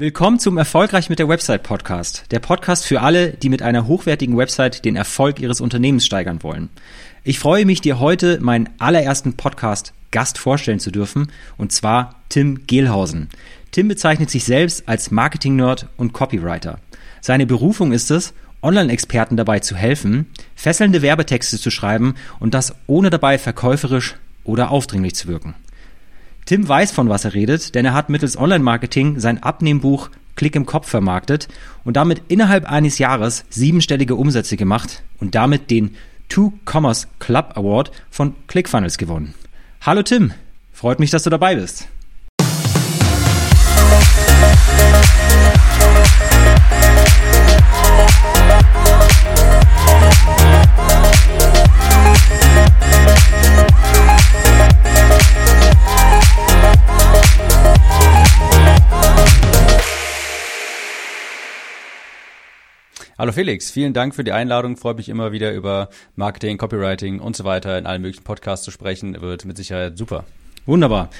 Willkommen zum Erfolgreich mit der Website Podcast. Der Podcast für alle, die mit einer hochwertigen Website den Erfolg ihres Unternehmens steigern wollen. Ich freue mich, dir heute meinen allerersten Podcast Gast vorstellen zu dürfen, und zwar Tim Gehlhausen. Tim bezeichnet sich selbst als Marketing-Nerd und Copywriter. Seine Berufung ist es, Online-Experten dabei zu helfen, fesselnde Werbetexte zu schreiben und das ohne dabei verkäuferisch oder aufdringlich zu wirken. Tim weiß, von was er redet, denn er hat mittels Online-Marketing sein Abnehmbuch Klick im Kopf vermarktet und damit innerhalb eines Jahres siebenstellige Umsätze gemacht und damit den Two Commerce Club Award von ClickFunnels gewonnen. Hallo Tim, freut mich, dass du dabei bist. Hallo Felix, vielen Dank für die Einladung. Freut mich immer wieder über Marketing, Copywriting und so weiter in allen möglichen Podcasts zu sprechen. Wird mit Sicherheit super. Wunderbar.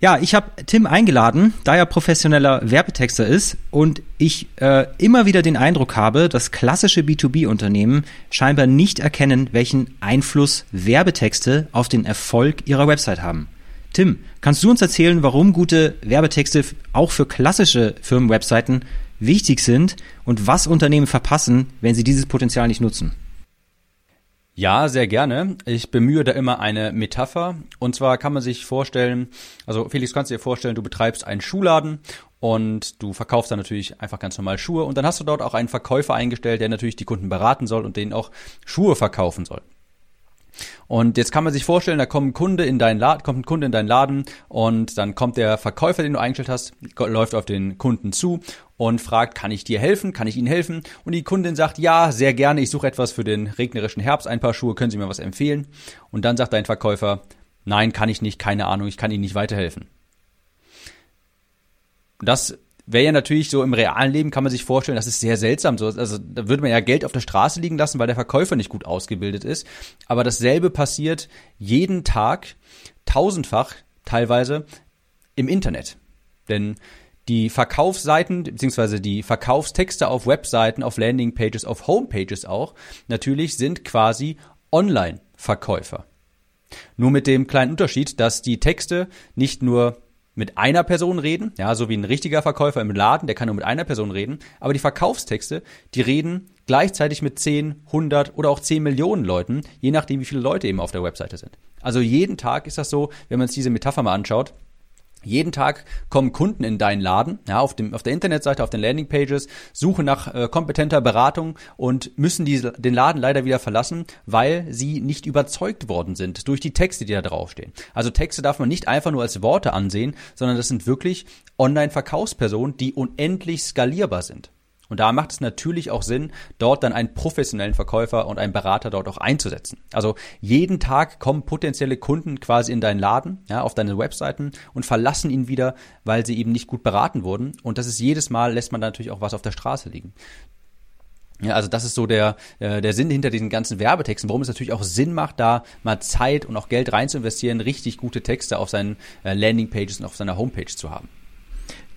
Ja, ich habe Tim eingeladen, da er professioneller Werbetexter ist und ich äh, immer wieder den Eindruck habe, dass klassische B2B-Unternehmen scheinbar nicht erkennen, welchen Einfluss Werbetexte auf den Erfolg ihrer Website haben. Tim, kannst du uns erzählen, warum gute Werbetexte auch für klassische Firmenwebseiten wichtig sind und was Unternehmen verpassen, wenn sie dieses Potenzial nicht nutzen? Ja, sehr gerne. Ich bemühe da immer eine Metapher. Und zwar kann man sich vorstellen, also Felix, kannst du dir vorstellen, du betreibst einen Schuhladen und du verkaufst dann natürlich einfach ganz normal Schuhe und dann hast du dort auch einen Verkäufer eingestellt, der natürlich die Kunden beraten soll und denen auch Schuhe verkaufen soll. Und jetzt kann man sich vorstellen, da kommt ein Kunde in deinen Laden, kommt ein Kunde in deinen Laden und dann kommt der Verkäufer, den du eingestellt hast, läuft auf den Kunden zu und fragt, kann ich dir helfen? Kann ich Ihnen helfen? Und die Kundin sagt, ja, sehr gerne, ich suche etwas für den regnerischen Herbst, ein paar Schuhe, können Sie mir was empfehlen? Und dann sagt dein Verkäufer, nein, kann ich nicht, keine Ahnung, ich kann Ihnen nicht weiterhelfen. Das wäre ja natürlich so im realen Leben kann man sich vorstellen, das ist sehr seltsam. So, also da würde man ja Geld auf der Straße liegen lassen, weil der Verkäufer nicht gut ausgebildet ist. Aber dasselbe passiert jeden Tag, tausendfach teilweise im Internet. Denn die Verkaufsseiten beziehungsweise die Verkaufstexte auf Webseiten, auf Landingpages, auf Homepages auch natürlich sind quasi Online-Verkäufer. Nur mit dem kleinen Unterschied, dass die Texte nicht nur mit einer Person reden, ja, so wie ein richtiger Verkäufer im Laden, der kann nur mit einer Person reden, aber die Verkaufstexte, die reden gleichzeitig mit 10, 100 oder auch 10 Millionen Leuten, je nachdem, wie viele Leute eben auf der Webseite sind. Also jeden Tag ist das so, wenn man sich diese Metapher mal anschaut, jeden Tag kommen Kunden in deinen Laden, ja, auf, dem, auf der Internetseite, auf den Landingpages, suchen nach äh, kompetenter Beratung und müssen diese, den Laden leider wieder verlassen, weil sie nicht überzeugt worden sind durch die Texte, die da draufstehen. Also Texte darf man nicht einfach nur als Worte ansehen, sondern das sind wirklich Online-Verkaufspersonen, die unendlich skalierbar sind. Und da macht es natürlich auch Sinn, dort dann einen professionellen Verkäufer und einen Berater dort auch einzusetzen. Also jeden Tag kommen potenzielle Kunden quasi in deinen Laden, ja, auf deine Webseiten und verlassen ihn wieder, weil sie eben nicht gut beraten wurden. Und das ist jedes Mal lässt man natürlich auch was auf der Straße liegen. Ja, also das ist so der, äh, der Sinn hinter diesen ganzen Werbetexten, warum es natürlich auch Sinn macht, da mal Zeit und auch Geld rein zu investieren, richtig gute Texte auf seinen äh, Landingpages und auf seiner Homepage zu haben.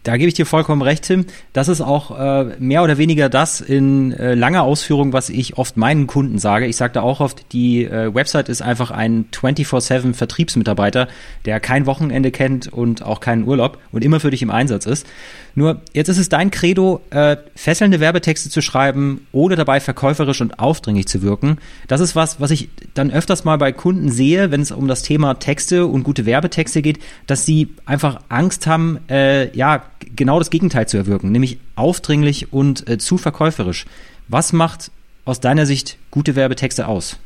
Da gebe ich dir vollkommen recht, Tim. Das ist auch äh, mehr oder weniger das in äh, langer Ausführung, was ich oft meinen Kunden sage. Ich sage da auch oft, die äh, Website ist einfach ein 24-7 Vertriebsmitarbeiter, der kein Wochenende kennt und auch keinen Urlaub und immer für dich im Einsatz ist. Nur jetzt ist es dein Credo, äh, fesselnde Werbetexte zu schreiben, ohne dabei verkäuferisch und aufdringlich zu wirken. Das ist was, was ich dann öfters mal bei Kunden sehe, wenn es um das Thema Texte und gute Werbetexte geht, dass sie einfach Angst haben, äh, ja, genau das Gegenteil zu erwirken, nämlich aufdringlich und äh, zu verkäuferisch. Was macht aus deiner Sicht gute Werbetexte aus?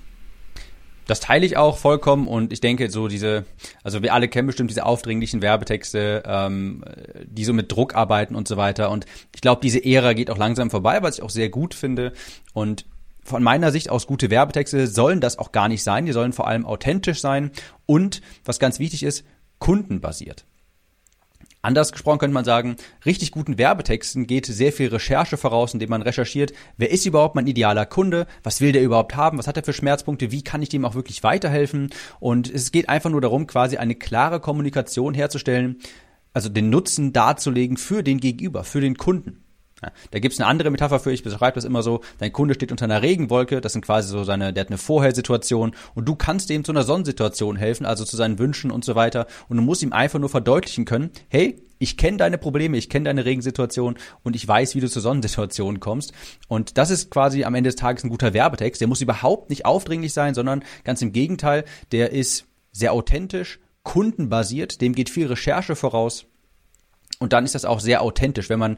Das teile ich auch vollkommen und ich denke, so diese, also wir alle kennen bestimmt diese aufdringlichen Werbetexte, ähm, die so mit Druck arbeiten und so weiter. Und ich glaube, diese Ära geht auch langsam vorbei, was ich auch sehr gut finde. Und von meiner Sicht aus gute Werbetexte sollen das auch gar nicht sein. Die sollen vor allem authentisch sein und, was ganz wichtig ist, kundenbasiert. Anders gesprochen könnte man sagen, richtig guten Werbetexten geht sehr viel Recherche voraus, indem man recherchiert, wer ist überhaupt mein idealer Kunde, was will der überhaupt haben, was hat er für Schmerzpunkte, wie kann ich dem auch wirklich weiterhelfen. Und es geht einfach nur darum, quasi eine klare Kommunikation herzustellen, also den Nutzen darzulegen für den Gegenüber, für den Kunden. Ja, da gibt's eine andere Metapher für, ich beschreibe das immer so, dein Kunde steht unter einer Regenwolke, das sind quasi so seine, der hat eine Vorhersituation und du kannst dem zu einer Sonnensituation helfen, also zu seinen Wünschen und so weiter und du musst ihm einfach nur verdeutlichen können, hey, ich kenne deine Probleme, ich kenne deine Regensituation und ich weiß, wie du zur Sonnensituation kommst. Und das ist quasi am Ende des Tages ein guter Werbetext. Der muss überhaupt nicht aufdringlich sein, sondern ganz im Gegenteil, der ist sehr authentisch, kundenbasiert, dem geht viel Recherche voraus. Und dann ist das auch sehr authentisch, wenn man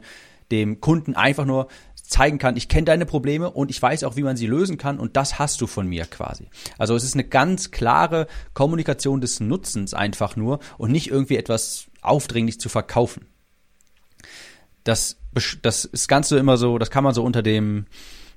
dem Kunden einfach nur zeigen kann, ich kenne deine Probleme und ich weiß auch, wie man sie lösen kann und das hast du von mir quasi. Also es ist eine ganz klare Kommunikation des Nutzens einfach nur und nicht irgendwie etwas aufdringlich zu verkaufen. Das, das ist ganz so immer so, das kann man so unter dem,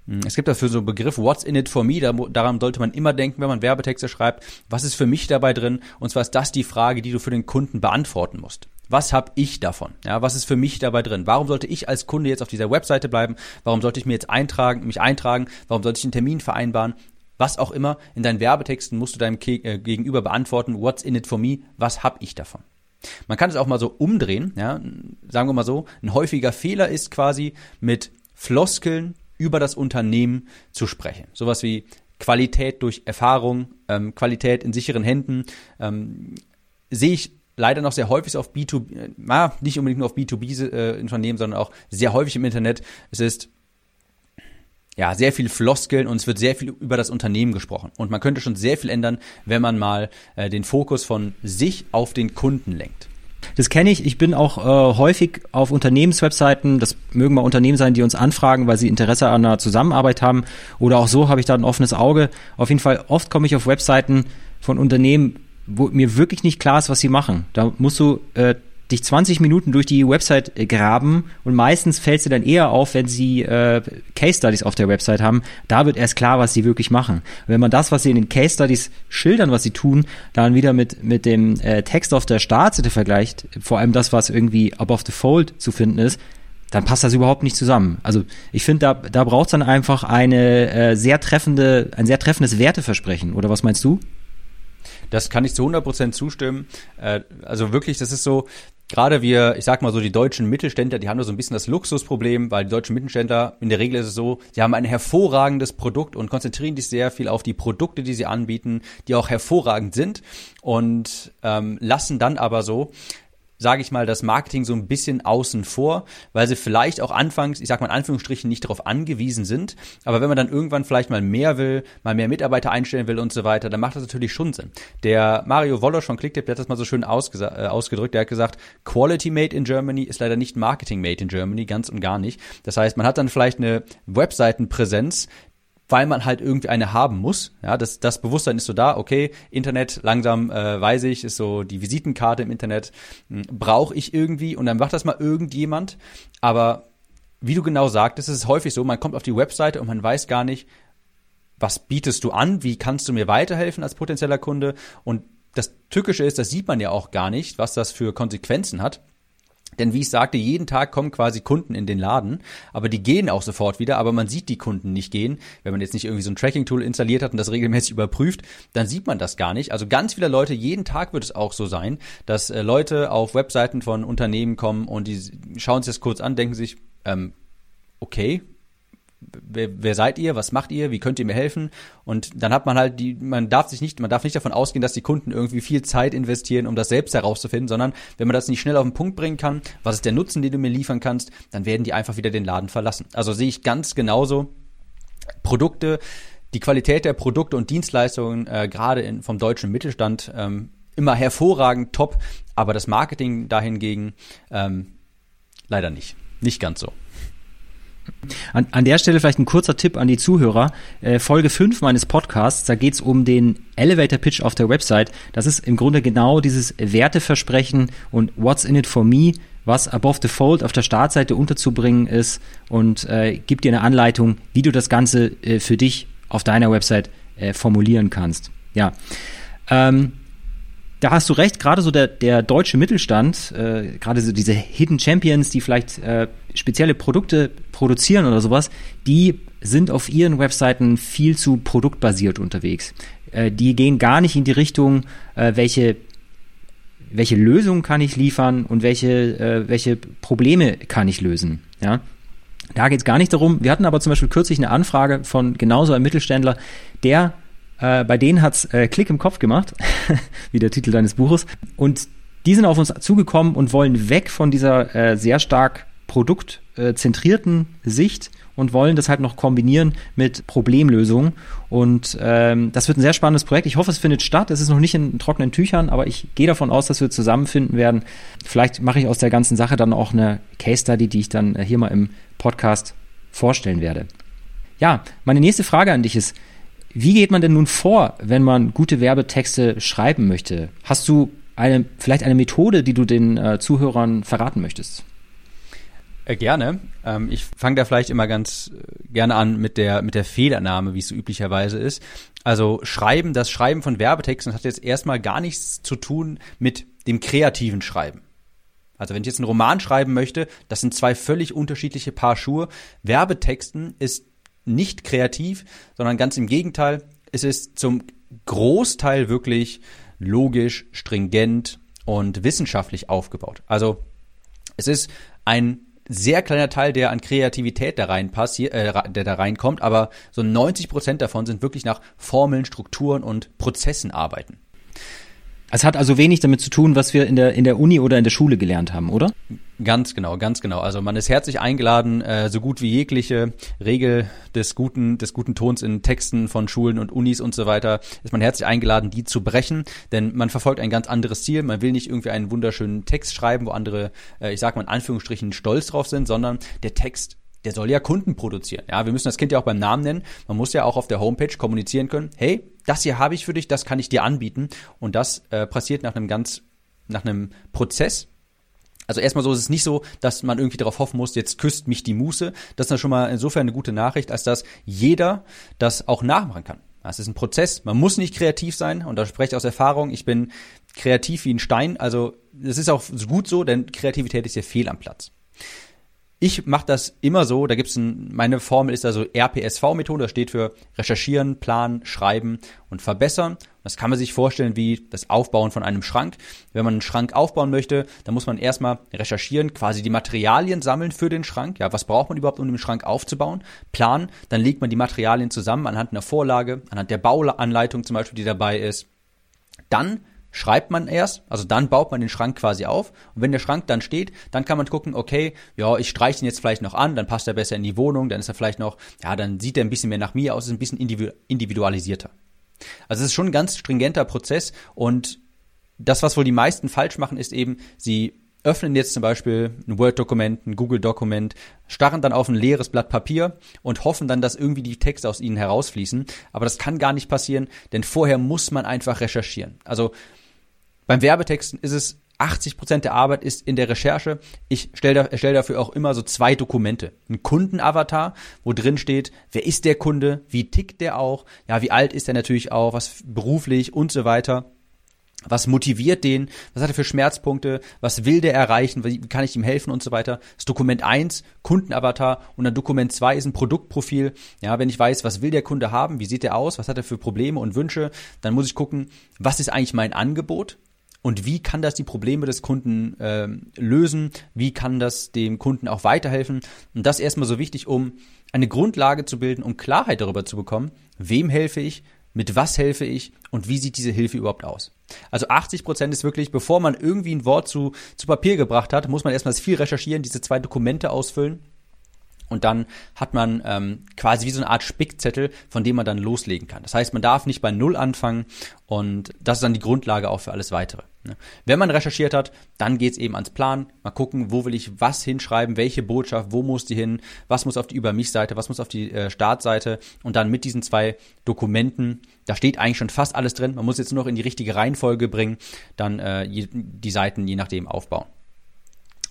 hm, es gibt dafür so einen Begriff, what's in it for me, daran sollte man immer denken, wenn man Werbetexte schreibt, was ist für mich dabei drin? Und zwar ist das die Frage, die du für den Kunden beantworten musst. Was habe ich davon? Ja, was ist für mich dabei drin? Warum sollte ich als Kunde jetzt auf dieser Webseite bleiben? Warum sollte ich mir jetzt eintragen, mich eintragen? Warum sollte ich einen Termin vereinbaren? Was auch immer, in deinen Werbetexten musst du deinem äh, Gegenüber beantworten, what's in it for me? Was habe ich davon? Man kann es auch mal so umdrehen, ja, sagen wir mal so, ein häufiger Fehler ist quasi mit Floskeln über das Unternehmen zu sprechen. Sowas wie Qualität durch Erfahrung, ähm, Qualität in sicheren Händen, ähm, sehe ich leider noch sehr häufig auf B2B, äh, nicht unbedingt nur auf B2B-Unternehmen, äh, sondern auch sehr häufig im Internet. Es ist ja, sehr viel Floskeln und es wird sehr viel über das Unternehmen gesprochen. Und man könnte schon sehr viel ändern, wenn man mal äh, den Fokus von sich auf den Kunden lenkt. Das kenne ich. Ich bin auch äh, häufig auf Unternehmenswebseiten. Das mögen mal Unternehmen sein, die uns anfragen, weil sie Interesse an einer Zusammenarbeit haben. Oder auch so habe ich da ein offenes Auge. Auf jeden Fall, oft komme ich auf Webseiten von Unternehmen, wo mir wirklich nicht klar ist, was sie machen. Da musst du äh, dich 20 Minuten durch die Website äh, graben und meistens fällt sie dann eher auf, wenn sie äh, Case Studies auf der Website haben. Da wird erst klar, was sie wirklich machen. Und wenn man das, was sie in den Case Studies schildern, was sie tun, dann wieder mit mit dem äh, Text auf der Startseite vergleicht, vor allem das, was irgendwie above the fold zu finden ist, dann passt das überhaupt nicht zusammen. Also ich finde, da, da braucht es dann einfach eine äh, sehr treffende, ein sehr treffendes Werteversprechen. Oder was meinst du? Das kann ich zu 100% zustimmen. Äh, also wirklich, das ist so, gerade wir, ich sag mal so, die deutschen Mittelständler, die haben da so ein bisschen das Luxusproblem, weil die deutschen Mittelständler, in der Regel ist es so, sie haben ein hervorragendes Produkt und konzentrieren sich sehr viel auf die Produkte, die sie anbieten, die auch hervorragend sind und ähm, lassen dann aber so sage ich mal, das Marketing so ein bisschen außen vor, weil sie vielleicht auch anfangs, ich sag mal in Anführungsstrichen, nicht darauf angewiesen sind. Aber wenn man dann irgendwann vielleicht mal mehr will, mal mehr Mitarbeiter einstellen will und so weiter, dann macht das natürlich schon Sinn. Der Mario Wollosch von Clicktip, der hat das mal so schön äh, ausgedrückt, der hat gesagt, Quality Made in Germany ist leider nicht Marketing Made in Germany, ganz und gar nicht. Das heißt, man hat dann vielleicht eine Webseitenpräsenz, weil man halt irgendwie eine haben muss. Ja, das, das Bewusstsein ist so da, okay, Internet, langsam äh, weiß ich, ist so die Visitenkarte im Internet, hm, brauche ich irgendwie und dann macht das mal irgendjemand. Aber wie du genau sagtest, ist es häufig so, man kommt auf die Webseite und man weiß gar nicht, was bietest du an, wie kannst du mir weiterhelfen als potenzieller Kunde. Und das Tückische ist, das sieht man ja auch gar nicht, was das für Konsequenzen hat. Denn wie ich sagte, jeden Tag kommen quasi Kunden in den Laden, aber die gehen auch sofort wieder, aber man sieht die Kunden nicht gehen. Wenn man jetzt nicht irgendwie so ein Tracking-Tool installiert hat und das regelmäßig überprüft, dann sieht man das gar nicht. Also ganz viele Leute, jeden Tag wird es auch so sein, dass äh, Leute auf Webseiten von Unternehmen kommen und die schauen sich das kurz an, denken sich, ähm, okay, wer, wer seid ihr, was macht ihr, wie könnt ihr mir helfen? Und dann hat man halt die, man darf sich nicht, man darf nicht davon ausgehen, dass die Kunden irgendwie viel Zeit investieren, um das selbst herauszufinden, sondern wenn man das nicht schnell auf den Punkt bringen kann, was ist der Nutzen, den du mir liefern kannst, dann werden die einfach wieder den Laden verlassen. Also sehe ich ganz genauso Produkte, die Qualität der Produkte und Dienstleistungen äh, gerade in, vom deutschen Mittelstand ähm, immer hervorragend top, aber das Marketing dahingegen ähm, leider nicht. Nicht ganz so. An, an der Stelle vielleicht ein kurzer Tipp an die Zuhörer. Äh, Folge 5 meines Podcasts, da geht's um den Elevator Pitch auf der Website. Das ist im Grunde genau dieses Werteversprechen und What's in it for me, was above the fold auf der Startseite unterzubringen ist und äh, gibt dir eine Anleitung, wie du das Ganze äh, für dich auf deiner Website äh, formulieren kannst. Ja. Ähm, da hast du recht, gerade so der, der deutsche Mittelstand, äh, gerade so diese Hidden Champions, die vielleicht äh, spezielle Produkte produzieren oder sowas, die sind auf ihren Webseiten viel zu produktbasiert unterwegs. Äh, die gehen gar nicht in die Richtung, äh, welche welche Lösungen kann ich liefern und welche, äh, welche Probleme kann ich lösen. Ja? Da geht es gar nicht darum. Wir hatten aber zum Beispiel kürzlich eine Anfrage von genauso einem Mittelständler, der äh, bei denen hat's äh, Klick im Kopf gemacht, wie der Titel deines Buches. Und die sind auf uns zugekommen und wollen weg von dieser äh, sehr stark produktzentrierten Sicht und wollen das halt noch kombinieren mit Problemlösungen. Und ähm, das wird ein sehr spannendes Projekt. Ich hoffe, es findet statt. Es ist noch nicht in trockenen Tüchern, aber ich gehe davon aus, dass wir zusammenfinden werden. Vielleicht mache ich aus der ganzen Sache dann auch eine Case Study, die ich dann hier mal im Podcast vorstellen werde. Ja, meine nächste Frage an dich ist, wie geht man denn nun vor, wenn man gute Werbetexte schreiben möchte? Hast du eine, vielleicht eine Methode, die du den äh, Zuhörern verraten möchtest? Äh, gerne. Ähm, ich fange da vielleicht immer ganz äh, gerne an mit der, mit der Fehlannahme, wie es so üblicherweise ist. Also Schreiben, das Schreiben von Werbetexten hat jetzt erstmal gar nichts zu tun mit dem kreativen Schreiben. Also wenn ich jetzt einen Roman schreiben möchte, das sind zwei völlig unterschiedliche Paar Schuhe. Werbetexten ist nicht kreativ, sondern ganz im Gegenteil, es ist zum Großteil wirklich logisch, stringent und wissenschaftlich aufgebaut. Also es ist ein sehr kleiner Teil, der an Kreativität da reinpasst, äh, der da reinkommt, aber so 90 Prozent davon sind wirklich nach Formeln, Strukturen und Prozessen arbeiten. Es hat also wenig damit zu tun, was wir in der, in der Uni oder in der Schule gelernt haben, oder? Ganz genau, ganz genau. Also man ist herzlich eingeladen, äh, so gut wie jegliche Regel des guten, des guten Tons in Texten von Schulen und Unis und so weiter, ist man herzlich eingeladen, die zu brechen, denn man verfolgt ein ganz anderes Ziel. Man will nicht irgendwie einen wunderschönen Text schreiben, wo andere, äh, ich sag mal in Anführungsstrichen, stolz drauf sind, sondern der Text der soll ja Kunden produzieren. Ja, wir müssen das Kind ja auch beim Namen nennen. Man muss ja auch auf der Homepage kommunizieren können. Hey, das hier habe ich für dich, das kann ich dir anbieten. Und das äh, passiert nach einem ganz, nach einem Prozess. Also erstmal so ist es nicht so, dass man irgendwie darauf hoffen muss, jetzt küsst mich die Muße. Das ist dann schon mal insofern eine gute Nachricht, als dass jeder das auch nachmachen kann. Das ist ein Prozess. Man muss nicht kreativ sein und da spreche ich aus Erfahrung. Ich bin kreativ wie ein Stein. Also das ist auch gut so, denn Kreativität ist ja fehl am Platz. Ich mache das immer so, da gibt's ein, meine Formel ist also RPSV-Methode, das steht für Recherchieren, Planen, Schreiben und Verbessern. Das kann man sich vorstellen wie das Aufbauen von einem Schrank. Wenn man einen Schrank aufbauen möchte, dann muss man erstmal recherchieren, quasi die Materialien sammeln für den Schrank. Ja, was braucht man überhaupt, um den Schrank aufzubauen? Planen, dann legt man die Materialien zusammen anhand einer Vorlage, anhand der Bauanleitung zum Beispiel, die dabei ist. Dann schreibt man erst, also dann baut man den Schrank quasi auf. Und wenn der Schrank dann steht, dann kann man gucken, okay, ja, ich streiche ihn jetzt vielleicht noch an, dann passt er besser in die Wohnung, dann ist er vielleicht noch, ja, dann sieht er ein bisschen mehr nach mir aus, ist ein bisschen individualisierter. Also es ist schon ein ganz stringenter Prozess und das, was wohl die meisten falsch machen, ist eben, sie öffnen jetzt zum Beispiel ein Word-Dokument, ein Google-Dokument, starren dann auf ein leeres Blatt Papier und hoffen dann, dass irgendwie die Texte aus ihnen herausfließen. Aber das kann gar nicht passieren, denn vorher muss man einfach recherchieren. Also beim Werbetexten ist es 80 Prozent der Arbeit ist in der Recherche. Ich stelle da, erstelle dafür auch immer so zwei Dokumente. Ein Kundenavatar, wo drin steht, wer ist der Kunde, wie tickt der auch, ja, wie alt ist er natürlich auch, was beruflich und so weiter. Was motiviert den? Was hat er für Schmerzpunkte? Was will der erreichen? Wie kann ich ihm helfen und so weiter? Das Dokument 1, Kundenavatar und dann Dokument 2 ist ein Produktprofil. Ja, wenn ich weiß, was will der Kunde haben? Wie sieht er aus? Was hat er für Probleme und Wünsche? Dann muss ich gucken, was ist eigentlich mein Angebot? Und wie kann das die Probleme des Kunden äh, lösen, wie kann das dem Kunden auch weiterhelfen. Und das erstmal so wichtig, um eine Grundlage zu bilden, um Klarheit darüber zu bekommen, wem helfe ich, mit was helfe ich und wie sieht diese Hilfe überhaupt aus. Also 80 Prozent ist wirklich, bevor man irgendwie ein Wort zu, zu Papier gebracht hat, muss man erstmal viel recherchieren, diese zwei Dokumente ausfüllen und dann hat man ähm, quasi wie so eine Art Spickzettel, von dem man dann loslegen kann. Das heißt, man darf nicht bei Null anfangen und das ist dann die Grundlage auch für alles Weitere. Ne? Wenn man recherchiert hat, dann geht's eben ans Plan. Mal gucken, wo will ich was hinschreiben, welche Botschaft, wo muss die hin, was muss auf die Über mich-Seite, was muss auf die äh, Startseite und dann mit diesen zwei Dokumenten, da steht eigentlich schon fast alles drin. Man muss jetzt nur noch in die richtige Reihenfolge bringen, dann äh, die Seiten je nachdem aufbauen.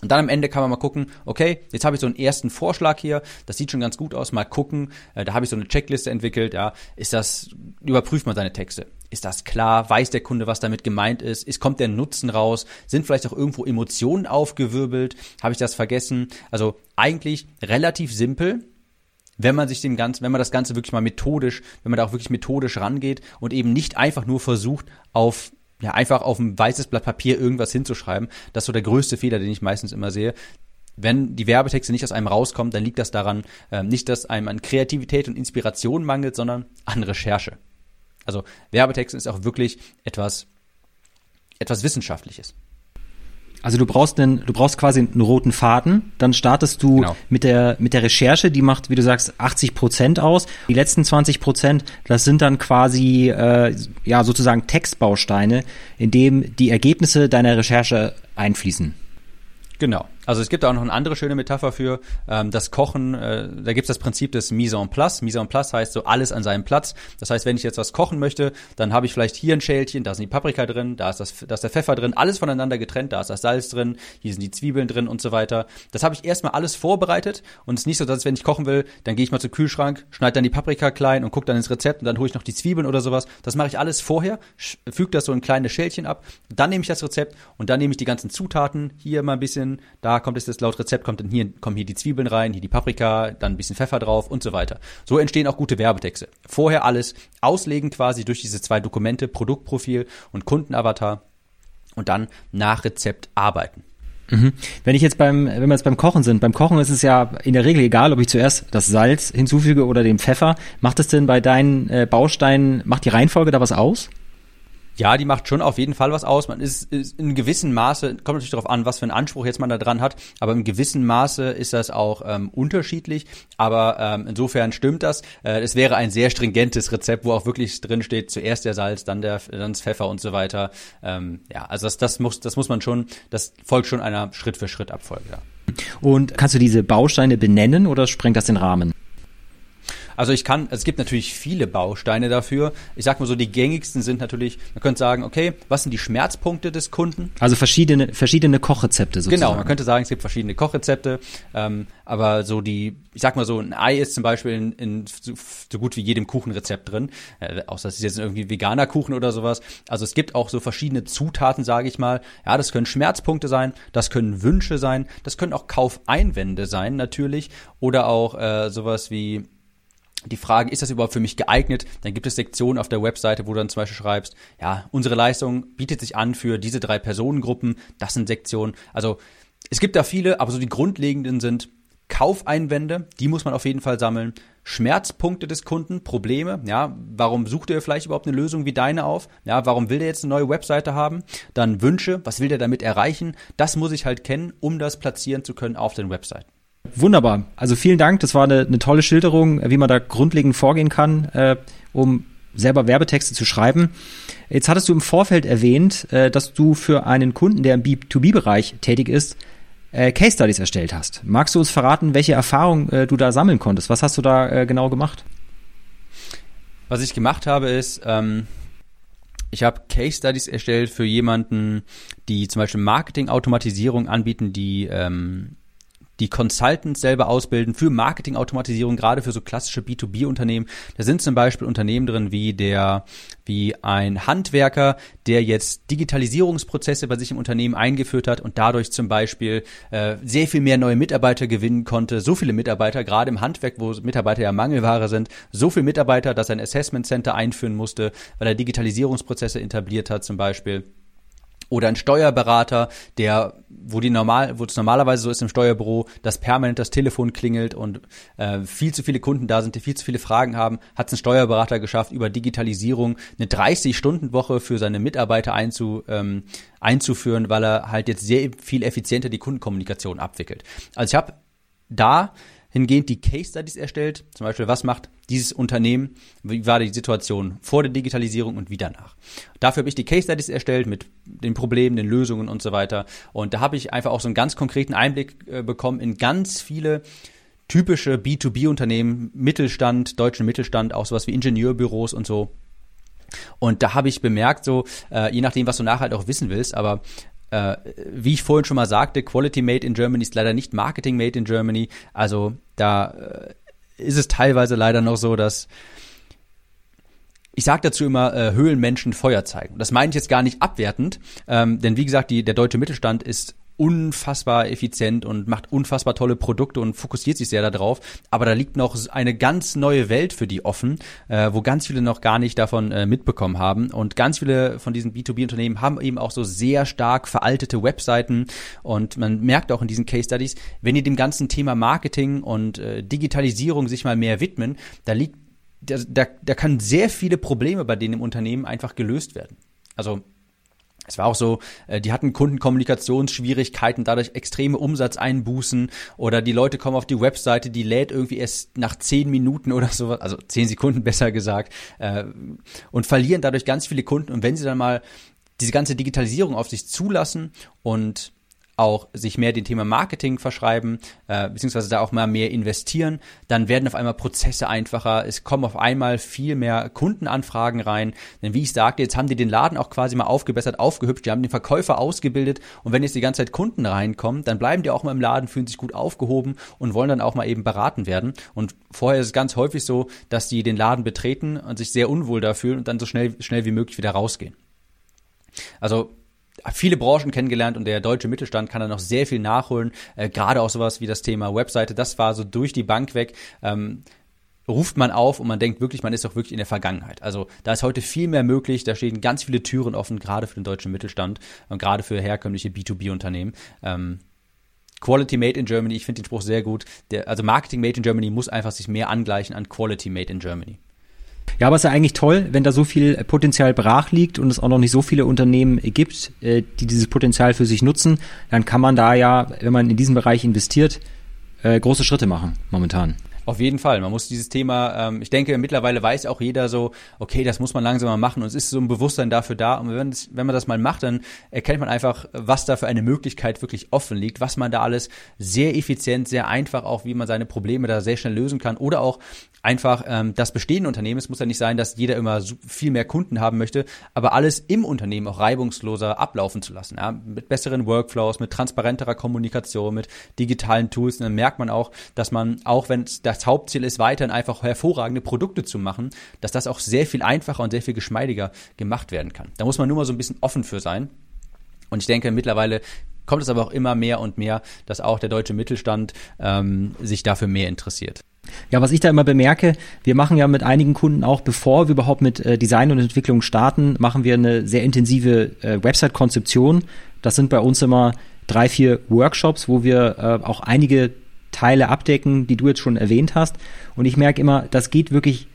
Und dann am Ende kann man mal gucken, okay, jetzt habe ich so einen ersten Vorschlag hier, das sieht schon ganz gut aus, mal gucken, äh, da habe ich so eine Checkliste entwickelt, ja, ist das, überprüft man seine Texte. Ist das klar? Weiß der Kunde, was damit gemeint ist? ist kommt der Nutzen raus? Sind vielleicht auch irgendwo Emotionen aufgewirbelt? Habe ich das vergessen? Also eigentlich relativ simpel, wenn man sich dem Ganzen, wenn man das Ganze wirklich mal methodisch, wenn man da auch wirklich methodisch rangeht und eben nicht einfach nur versucht, auf ja, einfach auf ein weißes Blatt Papier irgendwas hinzuschreiben. Das ist so der größte Fehler, den ich meistens immer sehe. Wenn die Werbetexte nicht aus einem rauskommen, dann liegt das daran, äh, nicht, dass einem an Kreativität und Inspiration mangelt, sondern an Recherche. Also Werbetexte ist auch wirklich etwas, etwas Wissenschaftliches. Also du brauchst einen, du brauchst quasi einen roten Faden, dann startest du genau. mit der mit der Recherche, die macht, wie du sagst, 80 Prozent aus. Die letzten 20 Prozent, das sind dann quasi äh, ja sozusagen Textbausteine, in dem die Ergebnisse deiner Recherche einfließen. Genau. Also es gibt auch noch eine andere schöne Metapher für ähm, das Kochen. Äh, da gibt es das Prinzip des Mise en place. Mise en place heißt so alles an seinem Platz. Das heißt, wenn ich jetzt was kochen möchte, dann habe ich vielleicht hier ein Schälchen, da sind die Paprika drin, da ist, das, da ist der Pfeffer drin, alles voneinander getrennt, da ist das Salz drin, hier sind die Zwiebeln drin und so weiter. Das habe ich erstmal alles vorbereitet und es ist nicht so, dass wenn ich kochen will, dann gehe ich mal zum Kühlschrank, schneide dann die Paprika klein und gucke dann ins Rezept und dann hole ich noch die Zwiebeln oder sowas. Das mache ich alles vorher, füge das so in kleine Schälchen ab, dann nehme ich das Rezept und dann nehme ich die ganzen Zutaten, hier mal ein bisschen, da kommt es das laut Rezept Rezept kommt dann hier, kommen hier die Zwiebeln rein, hier die Paprika, dann ein bisschen Pfeffer drauf und so weiter. So entstehen auch gute Werbetexte. Vorher alles auslegen quasi durch diese zwei Dokumente, Produktprofil und Kundenavatar und dann nach Rezept arbeiten. Mhm. Wenn ich jetzt beim, wenn wir jetzt beim Kochen sind, beim Kochen ist es ja in der Regel egal, ob ich zuerst das Salz hinzufüge oder den Pfeffer. Macht es denn bei deinen äh, Bausteinen, macht die Reihenfolge da was aus? Ja, die macht schon auf jeden Fall was aus. Man ist, ist in gewissem Maße, kommt natürlich darauf an, was für einen Anspruch jetzt man da dran hat, aber im gewissen Maße ist das auch ähm, unterschiedlich. Aber ähm, insofern stimmt das. Äh, es wäre ein sehr stringentes Rezept, wo auch wirklich drin steht, zuerst der Salz, dann der dann das Pfeffer und so weiter. Ähm, ja, also das, das muss, das muss man schon, das folgt schon einer Schritt für Schritt Abfolge. Ja. Und kannst du diese Bausteine benennen oder sprengt das den Rahmen? Also ich kann, es gibt natürlich viele Bausteine dafür. Ich sag mal so, die gängigsten sind natürlich, man könnte sagen, okay, was sind die Schmerzpunkte des Kunden? Also verschiedene, verschiedene Kochrezepte sozusagen. Genau, man könnte sagen, es gibt verschiedene Kochrezepte, ähm, aber so die, ich sag mal so, ein Ei ist zum Beispiel in, in so, so gut wie jedem Kuchenrezept drin, äh, außer es ist jetzt irgendwie veganer Kuchen oder sowas. Also es gibt auch so verschiedene Zutaten, sage ich mal. Ja, das können Schmerzpunkte sein, das können Wünsche sein, das können auch Kaufeinwände sein natürlich oder auch äh, sowas wie die Frage, ist das überhaupt für mich geeignet? Dann gibt es Sektionen auf der Webseite, wo du dann zum Beispiel schreibst, ja, unsere Leistung bietet sich an für diese drei Personengruppen. Das sind Sektionen. Also es gibt da viele, aber so die grundlegenden sind Kaufeinwände, die muss man auf jeden Fall sammeln. Schmerzpunkte des Kunden, Probleme, ja, warum sucht er vielleicht überhaupt eine Lösung wie deine auf? Ja, warum will der jetzt eine neue Webseite haben? Dann Wünsche, was will der damit erreichen? Das muss ich halt kennen, um das platzieren zu können auf den Webseiten. Wunderbar. Also vielen Dank. Das war eine, eine tolle Schilderung, wie man da grundlegend vorgehen kann, äh, um selber Werbetexte zu schreiben. Jetzt hattest du im Vorfeld erwähnt, äh, dass du für einen Kunden, der im B2B-Bereich tätig ist, äh, Case Studies erstellt hast. Magst du uns verraten, welche Erfahrung äh, du da sammeln konntest? Was hast du da äh, genau gemacht? Was ich gemacht habe, ist, ähm, ich habe Case Studies erstellt für jemanden, die zum Beispiel Marketing-Automatisierung anbieten, die ähm, die Consultants selber ausbilden für Marketingautomatisierung, gerade für so klassische B2B-Unternehmen. Da sind zum Beispiel Unternehmen drin wie der, wie ein Handwerker, der jetzt Digitalisierungsprozesse bei sich im Unternehmen eingeführt hat und dadurch zum Beispiel äh, sehr viel mehr neue Mitarbeiter gewinnen konnte. So viele Mitarbeiter, gerade im Handwerk, wo Mitarbeiter ja Mangelware sind, so viele Mitarbeiter, dass er ein Assessment Center einführen musste, weil er Digitalisierungsprozesse etabliert hat zum Beispiel oder ein Steuerberater, der, wo die normal, wo es normalerweise so ist im Steuerbüro, dass permanent das Telefon klingelt und äh, viel zu viele Kunden da sind, die viel zu viele Fragen haben, hat es ein Steuerberater geschafft, über Digitalisierung eine 30-Stunden-Woche für seine Mitarbeiter einzu, ähm, einzuführen, weil er halt jetzt sehr viel effizienter die Kundenkommunikation abwickelt. Also ich habe da hingehend die Case Studies erstellt. Zum Beispiel, was macht dieses Unternehmen? Wie war die Situation vor der Digitalisierung und wie danach? Dafür habe ich die Case Studies erstellt mit den Problemen, den Lösungen und so weiter. Und da habe ich einfach auch so einen ganz konkreten Einblick äh, bekommen in ganz viele typische B2B-Unternehmen, Mittelstand, deutschen Mittelstand, auch sowas wie Ingenieurbüros und so. Und da habe ich bemerkt, so, äh, je nachdem, was du nachher halt auch wissen willst, aber äh, wie ich vorhin schon mal sagte, Quality Made in Germany ist leider nicht Marketing Made in Germany. Also da äh, ist es teilweise leider noch so, dass ich sage dazu immer, äh, Höhlenmenschen Feuer zeigen. Das meine ich jetzt gar nicht abwertend, ähm, denn wie gesagt, die, der deutsche Mittelstand ist unfassbar effizient und macht unfassbar tolle Produkte und fokussiert sich sehr darauf. Aber da liegt noch eine ganz neue Welt für die offen, äh, wo ganz viele noch gar nicht davon äh, mitbekommen haben. Und ganz viele von diesen B2B-Unternehmen haben eben auch so sehr stark veraltete Webseiten. Und man merkt auch in diesen Case Studies, wenn ihr dem ganzen Thema Marketing und äh, Digitalisierung sich mal mehr widmen, da liegt da, da, da kann sehr viele Probleme bei denen im Unternehmen einfach gelöst werden. Also es war auch so, äh, die hatten Kundenkommunikationsschwierigkeiten, dadurch extreme Umsatzeinbußen oder die Leute kommen auf die Webseite, die lädt irgendwie erst nach zehn Minuten oder so, also zehn Sekunden besser gesagt, äh, und verlieren dadurch ganz viele Kunden. Und wenn sie dann mal diese ganze Digitalisierung auf sich zulassen und auch sich mehr dem Thema Marketing verschreiben, äh, beziehungsweise da auch mal mehr investieren, dann werden auf einmal Prozesse einfacher, es kommen auf einmal viel mehr Kundenanfragen rein, denn wie ich sagte, jetzt haben die den Laden auch quasi mal aufgebessert, aufgehübscht, die haben den Verkäufer ausgebildet. Und wenn jetzt die ganze Zeit Kunden reinkommen, dann bleiben die auch mal im Laden, fühlen sich gut aufgehoben und wollen dann auch mal eben beraten werden. Und vorher ist es ganz häufig so, dass die den Laden betreten und sich sehr unwohl da fühlen und dann so schnell, schnell wie möglich wieder rausgehen. Also viele Branchen kennengelernt und der deutsche Mittelstand kann da noch sehr viel nachholen. Äh, Gerade auch sowas wie das Thema Webseite, das war so durch die Bank weg. Ähm, ruft man auf und man denkt wirklich, man ist doch wirklich in der Vergangenheit. Also da ist heute viel mehr möglich, da stehen ganz viele Türen offen, gerade für den deutschen Mittelstand und gerade für herkömmliche B2B-Unternehmen. Ähm, Quality Made in Germany, ich finde den Spruch sehr gut. Der, also Marketing Made in Germany muss einfach sich mehr angleichen an Quality Made in Germany. Ja, aber es ist ja eigentlich toll, wenn da so viel Potenzial brach liegt und es auch noch nicht so viele Unternehmen gibt, äh, die dieses Potenzial für sich nutzen, dann kann man da ja, wenn man in diesen Bereich investiert, äh, große Schritte machen momentan. Auf jeden Fall. Man muss dieses Thema, ähm, ich denke, mittlerweile weiß auch jeder so, okay, das muss man langsam mal machen und es ist so ein Bewusstsein dafür da. Und wenn, das, wenn man das mal macht, dann erkennt man einfach, was da für eine Möglichkeit wirklich offen liegt, was man da alles sehr effizient, sehr einfach auch, wie man seine Probleme da sehr schnell lösen kann oder auch einfach ähm, das bestehende Unternehmen. Es muss ja nicht sein, dass jeder immer viel mehr Kunden haben möchte, aber alles im Unternehmen auch reibungsloser ablaufen zu lassen. Ja? Mit besseren Workflows, mit transparenterer Kommunikation, mit digitalen Tools. Und dann merkt man auch, dass man, auch wenn das Hauptziel ist, weiterhin einfach hervorragende Produkte zu machen, dass das auch sehr viel einfacher und sehr viel geschmeidiger gemacht werden kann. Da muss man nur mal so ein bisschen offen für sein. Und ich denke, mittlerweile kommt es aber auch immer mehr und mehr, dass auch der deutsche Mittelstand ähm, sich dafür mehr interessiert. Ja, was ich da immer bemerke, wir machen ja mit einigen Kunden auch, bevor wir überhaupt mit äh, Design und Entwicklung starten, machen wir eine sehr intensive äh, Website-Konzeption. Das sind bei uns immer drei, vier Workshops, wo wir äh, auch einige Teile abdecken, die du jetzt schon erwähnt hast. Und ich merke immer, das geht wirklich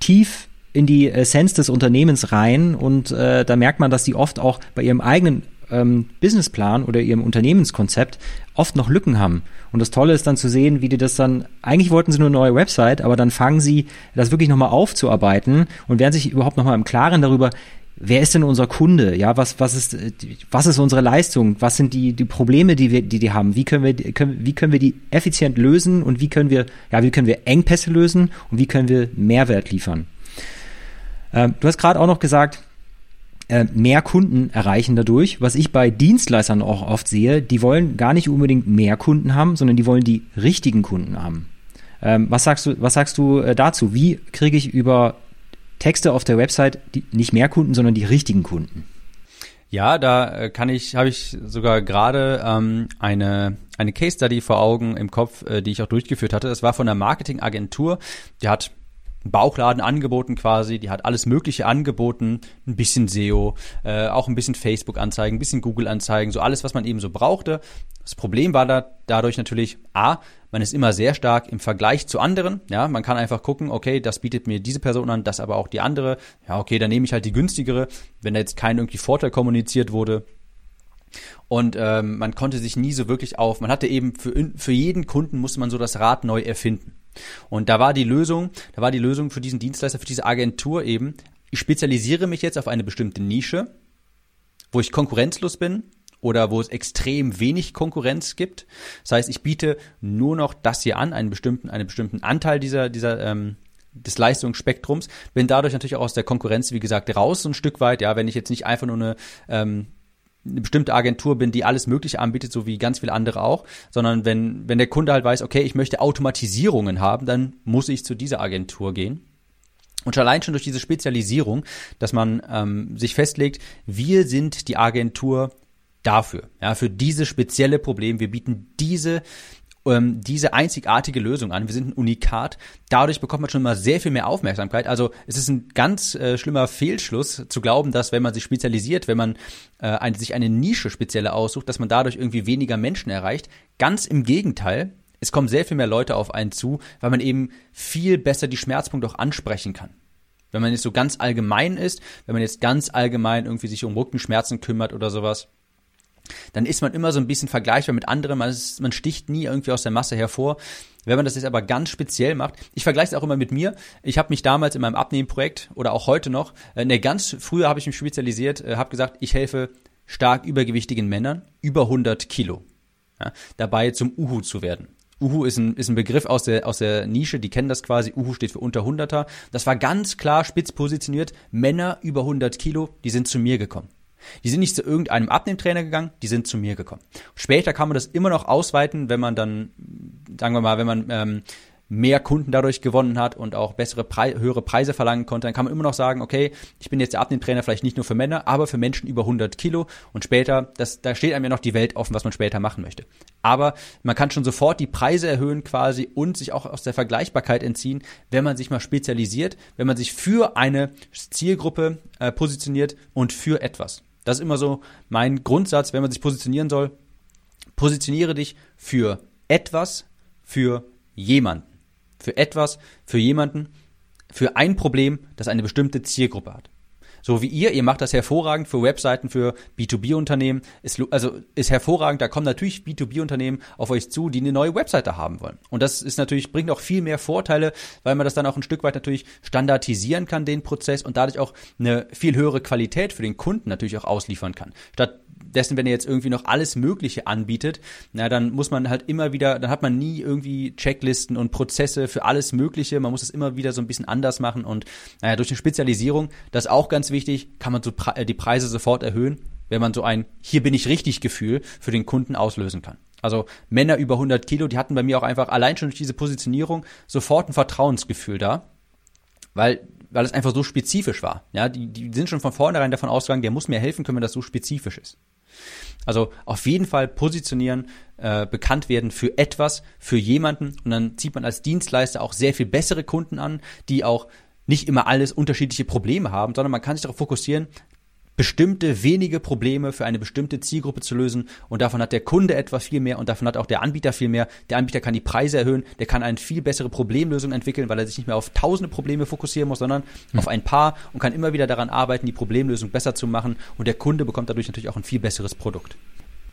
tief in die Essenz des Unternehmens rein und äh, da merkt man, dass die oft auch bei ihrem eigenen ähm, Businessplan oder ihrem Unternehmenskonzept oft noch Lücken haben. Und das Tolle ist dann zu sehen, wie die das dann, eigentlich wollten sie nur eine neue Website, aber dann fangen sie das wirklich nochmal aufzuarbeiten und werden sich überhaupt nochmal im Klaren darüber, wer ist denn unser Kunde? Ja, was, was ist, was ist unsere Leistung? Was sind die, die Probleme, die wir, die die haben? Wie können wir, können, wie können wir die effizient lösen und wie können wir, ja, wie können wir Engpässe lösen und wie können wir Mehrwert liefern? Ähm, du hast gerade auch noch gesagt, äh, mehr Kunden erreichen dadurch. Was ich bei Dienstleistern auch oft sehe, die wollen gar nicht unbedingt mehr Kunden haben, sondern die wollen die richtigen Kunden haben. Ähm, was sagst du, was sagst du äh, dazu? Wie kriege ich über Texte auf der Website die, nicht mehr Kunden, sondern die richtigen Kunden? Ja, da äh, kann ich, habe ich sogar gerade ähm, eine eine Case Study vor Augen im Kopf, äh, die ich auch durchgeführt hatte. Das war von einer Marketingagentur, die hat Bauchladen angeboten quasi, die hat alles Mögliche angeboten, ein bisschen SEO, äh, auch ein bisschen Facebook-Anzeigen, ein bisschen Google-Anzeigen, so alles, was man eben so brauchte. Das Problem war da dadurch natürlich, a, man ist immer sehr stark im Vergleich zu anderen, ja, man kann einfach gucken, okay, das bietet mir diese Person an, das aber auch die andere, ja, okay, dann nehme ich halt die günstigere, wenn da jetzt kein irgendwie Vorteil kommuniziert wurde, und ähm, man konnte sich nie so wirklich auf, man hatte eben für, für jeden Kunden musste man so das Rad neu erfinden. Und da war die Lösung, da war die Lösung für diesen Dienstleister, für diese Agentur eben, ich spezialisiere mich jetzt auf eine bestimmte Nische, wo ich konkurrenzlos bin oder wo es extrem wenig Konkurrenz gibt. Das heißt, ich biete nur noch das hier an, einen bestimmten, einen bestimmten Anteil dieser, dieser ähm, des Leistungsspektrums, bin dadurch natürlich auch aus der Konkurrenz, wie gesagt, raus so ein Stück weit, ja, wenn ich jetzt nicht einfach nur eine ähm, eine bestimmte Agentur bin, die alles Mögliche anbietet, so wie ganz viele andere auch, sondern wenn, wenn der Kunde halt weiß, okay, ich möchte Automatisierungen haben, dann muss ich zu dieser Agentur gehen. Und allein schon durch diese Spezialisierung, dass man ähm, sich festlegt, wir sind die Agentur dafür, ja, für dieses spezielle Problem. Wir bieten diese ähm, diese einzigartige Lösung an. Wir sind ein Unikat. Dadurch bekommt man schon mal sehr viel mehr Aufmerksamkeit. Also es ist ein ganz äh, schlimmer Fehlschluss zu glauben, dass wenn man sich spezialisiert, wenn man äh, ein, sich eine Nische spezielle aussucht, dass man dadurch irgendwie weniger Menschen erreicht. Ganz im Gegenteil. Es kommen sehr viel mehr Leute auf einen zu, weil man eben viel besser die Schmerzpunkte auch ansprechen kann. Wenn man jetzt so ganz allgemein ist, wenn man jetzt ganz allgemein irgendwie sich um Rückenschmerzen kümmert oder sowas, dann ist man immer so ein bisschen vergleichbar mit anderen. Man, ist, man sticht nie irgendwie aus der Masse hervor. Wenn man das jetzt aber ganz speziell macht, ich vergleiche es auch immer mit mir. Ich habe mich damals in meinem Abnehmprojekt oder auch heute noch, äh, ne, ganz früher habe ich mich spezialisiert, äh, habe gesagt, ich helfe stark übergewichtigen Männern über 100 Kilo ja, dabei zum Uhu zu werden. Uhu ist ein, ist ein Begriff aus der, aus der Nische, die kennen das quasi. Uhu steht für unter 100er. Das war ganz klar spitz positioniert. Männer über 100 Kilo, die sind zu mir gekommen. Die sind nicht zu irgendeinem Abnehmtrainer gegangen, die sind zu mir gekommen. Später kann man das immer noch ausweiten, wenn man dann, sagen wir mal, wenn man ähm, mehr Kunden dadurch gewonnen hat und auch bessere Pre höhere Preise verlangen konnte, dann kann man immer noch sagen, okay, ich bin jetzt der Abnehmtrainer vielleicht nicht nur für Männer, aber für Menschen über 100 Kilo und später, das, da steht einem ja noch die Welt offen, was man später machen möchte. Aber man kann schon sofort die Preise erhöhen quasi und sich auch aus der Vergleichbarkeit entziehen, wenn man sich mal spezialisiert, wenn man sich für eine Zielgruppe äh, positioniert und für etwas. Das ist immer so mein Grundsatz, wenn man sich positionieren soll. Positioniere dich für etwas, für jemanden. Für etwas, für jemanden, für ein Problem, das eine bestimmte Zielgruppe hat so wie ihr. Ihr macht das hervorragend für Webseiten, für B2B-Unternehmen. Ist, also ist hervorragend. Da kommen natürlich B2B-Unternehmen auf euch zu, die eine neue Webseite haben wollen. Und das ist natürlich, bringt auch viel mehr Vorteile, weil man das dann auch ein Stück weit natürlich standardisieren kann, den Prozess und dadurch auch eine viel höhere Qualität für den Kunden natürlich auch ausliefern kann. Statt dessen, wenn er jetzt irgendwie noch alles Mögliche anbietet, na, dann muss man halt immer wieder, dann hat man nie irgendwie Checklisten und Prozesse für alles Mögliche. Man muss es immer wieder so ein bisschen anders machen und naja, durch eine Spezialisierung, das ist auch ganz wichtig, kann man so äh, die Preise sofort erhöhen, wenn man so ein Hier bin ich richtig Gefühl für den Kunden auslösen kann. Also Männer über 100 Kilo, die hatten bei mir auch einfach allein schon durch diese Positionierung sofort ein Vertrauensgefühl da, weil weil es einfach so spezifisch war. Ja, die, die sind schon von vornherein davon ausgegangen, der muss mir helfen können, wenn das so spezifisch ist. Also auf jeden Fall positionieren, äh, bekannt werden für etwas, für jemanden und dann zieht man als Dienstleister auch sehr viel bessere Kunden an, die auch nicht immer alles unterschiedliche Probleme haben, sondern man kann sich darauf fokussieren, bestimmte wenige Probleme für eine bestimmte Zielgruppe zu lösen und davon hat der Kunde etwas viel mehr und davon hat auch der Anbieter viel mehr. Der Anbieter kann die Preise erhöhen, der kann eine viel bessere Problemlösung entwickeln, weil er sich nicht mehr auf tausende Probleme fokussieren muss, sondern mhm. auf ein paar und kann immer wieder daran arbeiten, die Problemlösung besser zu machen und der Kunde bekommt dadurch natürlich auch ein viel besseres Produkt.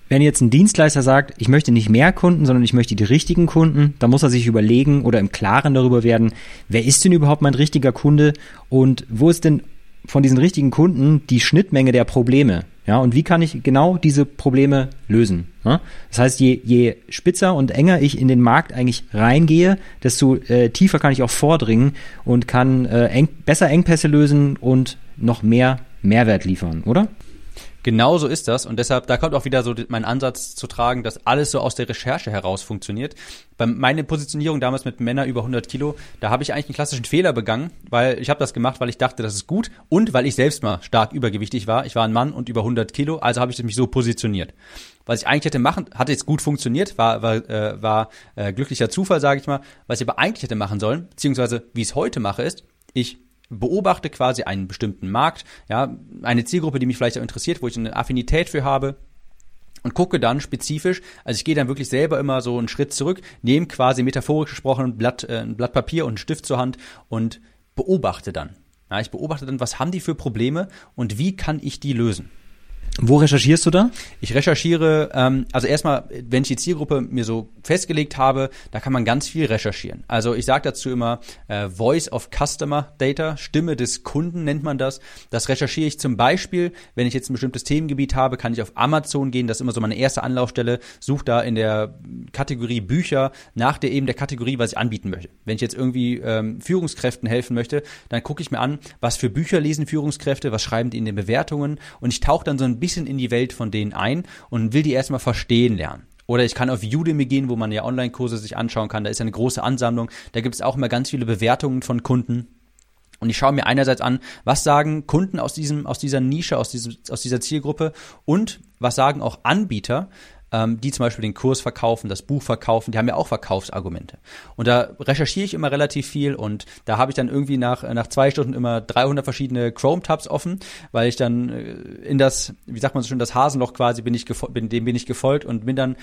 Wenn jetzt ein Dienstleister sagt, ich möchte nicht mehr Kunden, sondern ich möchte die richtigen Kunden, dann muss er sich überlegen oder im Klaren darüber werden, wer ist denn überhaupt mein richtiger Kunde und wo ist denn von diesen richtigen Kunden die Schnittmenge der Probleme. Ja, und wie kann ich genau diese Probleme lösen? Ja? Das heißt, je, je spitzer und enger ich in den Markt eigentlich reingehe, desto äh, tiefer kann ich auch vordringen und kann äh, eng, besser Engpässe lösen und noch mehr Mehrwert liefern, oder? Genau so ist das und deshalb, da kommt auch wieder so mein Ansatz zu tragen, dass alles so aus der Recherche heraus funktioniert. Bei meiner Positionierung damals mit Männer über 100 Kilo, da habe ich eigentlich einen klassischen Fehler begangen, weil ich habe das gemacht, weil ich dachte, das ist gut und weil ich selbst mal stark übergewichtig war. Ich war ein Mann und über 100 Kilo, also habe ich mich so positioniert. Was ich eigentlich hätte machen, hatte jetzt gut funktioniert, war war, äh, war äh, glücklicher Zufall, sage ich mal. Was ich aber eigentlich hätte machen sollen, beziehungsweise wie ich es heute mache, ist, ich beobachte quasi einen bestimmten Markt, ja, eine Zielgruppe, die mich vielleicht auch interessiert, wo ich eine Affinität für habe und gucke dann spezifisch, also ich gehe dann wirklich selber immer so einen Schritt zurück, nehme quasi metaphorisch gesprochen ein Blatt, äh, ein Blatt Papier und einen Stift zur Hand und beobachte dann. Ja, ich beobachte dann, was haben die für Probleme und wie kann ich die lösen. Wo recherchierst du da? Ich recherchiere, ähm, also erstmal, wenn ich die Zielgruppe mir so festgelegt habe, da kann man ganz viel recherchieren. Also ich sage dazu immer äh, Voice of Customer Data, Stimme des Kunden nennt man das. Das recherchiere ich zum Beispiel, wenn ich jetzt ein bestimmtes Themengebiet habe, kann ich auf Amazon gehen, das ist immer so meine erste Anlaufstelle, suche da in der Kategorie Bücher nach der eben der Kategorie, was ich anbieten möchte. Wenn ich jetzt irgendwie ähm, Führungskräften helfen möchte, dann gucke ich mir an, was für Bücher lesen Führungskräfte, was schreiben die in den Bewertungen und ich tauche dann so ein bisschen in die Welt von denen ein und will die erstmal verstehen lernen. Oder ich kann auf Udemy gehen, wo man ja Online-Kurse sich anschauen kann. Da ist eine große Ansammlung. Da gibt es auch immer ganz viele Bewertungen von Kunden. Und ich schaue mir einerseits an, was sagen Kunden aus diesem, aus dieser Nische, aus diesem, aus dieser Zielgruppe und was sagen auch Anbieter, ähm, die zum Beispiel den Kurs verkaufen, das Buch verkaufen, die haben ja auch Verkaufsargumente. Und da recherchiere ich immer relativ viel und da habe ich dann irgendwie nach, nach zwei Stunden immer 300 verschiedene Chrome-Tabs offen, weil ich dann äh, in das, wie sagt man so schön, das Hasenloch quasi bin ich, bin, dem bin ich gefolgt und bin dann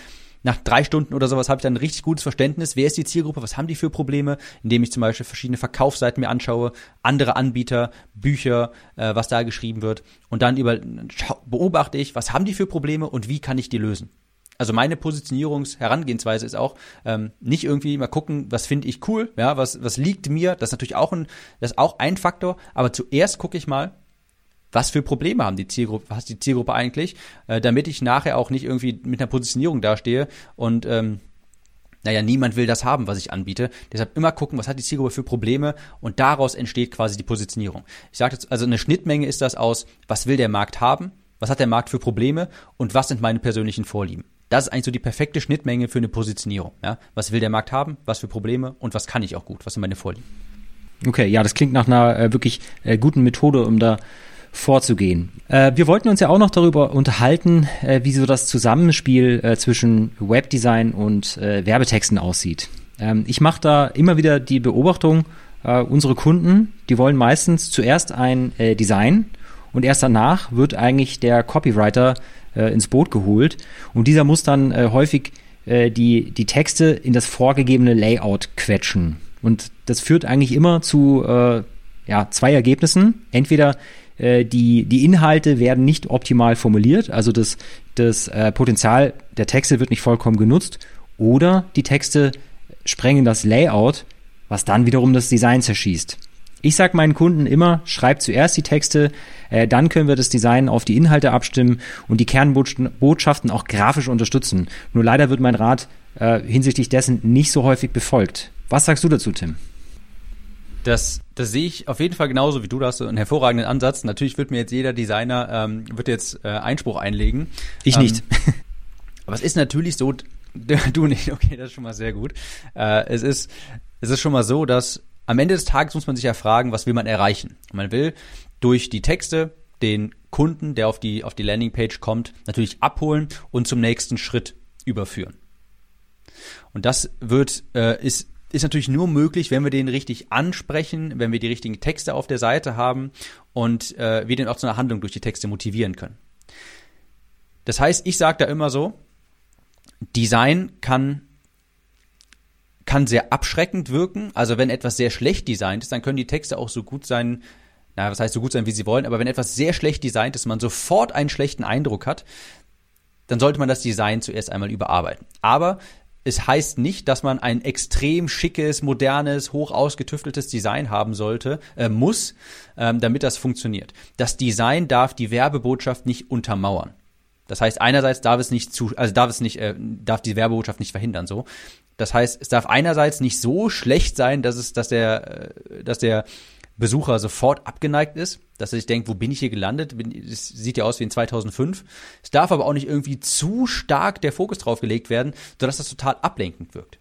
nach drei Stunden oder sowas habe ich dann ein richtig gutes Verständnis, wer ist die Zielgruppe, was haben die für Probleme, indem ich zum Beispiel verschiedene Verkaufsseiten mir anschaue, andere Anbieter, Bücher, äh, was da geschrieben wird und dann über, beobachte ich, was haben die für Probleme und wie kann ich die lösen. Also meine Positionierungsherangehensweise ist auch ähm, nicht irgendwie mal gucken, was finde ich cool, ja, was was liegt mir. Das ist natürlich auch ein das ist auch ein Faktor. Aber zuerst gucke ich mal, was für Probleme haben die Zielgruppe, was die Zielgruppe eigentlich, äh, damit ich nachher auch nicht irgendwie mit einer Positionierung dastehe und ähm, naja, niemand will das haben, was ich anbiete. Deshalb immer gucken, was hat die Zielgruppe für Probleme und daraus entsteht quasi die Positionierung. Ich sage jetzt, also eine Schnittmenge ist das aus, was will der Markt haben, was hat der Markt für Probleme und was sind meine persönlichen Vorlieben. Das ist eigentlich so die perfekte Schnittmenge für eine Positionierung. Ja? Was will der Markt haben, was für Probleme und was kann ich auch gut, was sind meine Vorlieben. Okay, ja, das klingt nach einer äh, wirklich äh, guten Methode, um da vorzugehen. Äh, wir wollten uns ja auch noch darüber unterhalten, äh, wie so das Zusammenspiel äh, zwischen Webdesign und äh, Werbetexten aussieht. Ähm, ich mache da immer wieder die Beobachtung, unsere Kunden, die wollen meistens zuerst ein Design und erst danach wird eigentlich der Copywriter äh, ins Boot geholt. Und dieser muss dann äh, häufig äh, die, die Texte in das vorgegebene Layout quetschen. Und das führt eigentlich immer zu äh, ja, zwei Ergebnissen. Entweder äh, die, die Inhalte werden nicht optimal formuliert, also das, das äh, Potenzial der Texte wird nicht vollkommen genutzt, oder die Texte sprengen das Layout, was dann wiederum das Design zerschießt. Ich sage meinen Kunden immer, schreibt zuerst die Texte, äh, dann können wir das Design auf die Inhalte abstimmen und die Kernbotschaften auch grafisch unterstützen. Nur leider wird mein Rat äh, hinsichtlich dessen nicht so häufig befolgt. Was sagst du dazu, Tim? Das, das sehe ich auf jeden Fall genauso wie du. Da hast du einen hervorragenden Ansatz. Natürlich wird mir jetzt jeder Designer ähm, wird jetzt äh, Einspruch einlegen. Ich nicht. Ähm, aber es ist natürlich so, du nicht. Okay, das ist schon mal sehr gut. Äh, es ist es ist schon mal so, dass am Ende des Tages muss man sich ja fragen, was will man erreichen? Man will durch die Texte den Kunden, der auf die, auf die Landingpage kommt, natürlich abholen und zum nächsten Schritt überführen. Und das wird, äh, ist, ist natürlich nur möglich, wenn wir den richtig ansprechen, wenn wir die richtigen Texte auf der Seite haben und äh, wir den auch zu einer Handlung durch die Texte motivieren können. Das heißt, ich sage da immer so, Design kann kann sehr abschreckend wirken. Also wenn etwas sehr schlecht designt ist, dann können die Texte auch so gut sein, na, was heißt so gut sein, wie sie wollen, aber wenn etwas sehr schlecht designt ist, man sofort einen schlechten Eindruck hat, dann sollte man das Design zuerst einmal überarbeiten. Aber es heißt nicht, dass man ein extrem schickes, modernes, hoch ausgetüfteltes Design haben sollte, äh, muss, ähm, damit das funktioniert. Das Design darf die Werbebotschaft nicht untermauern. Das heißt, einerseits darf es nicht zu, also darf es nicht, äh, darf die Werbebotschaft nicht verhindern, so. Das heißt, es darf einerseits nicht so schlecht sein, dass es, dass der, äh, dass der Besucher sofort abgeneigt ist, dass er sich denkt, wo bin ich hier gelandet? Es sieht ja aus wie in 2005. Es darf aber auch nicht irgendwie zu stark der Fokus drauf gelegt werden, sodass das total ablenkend wirkt.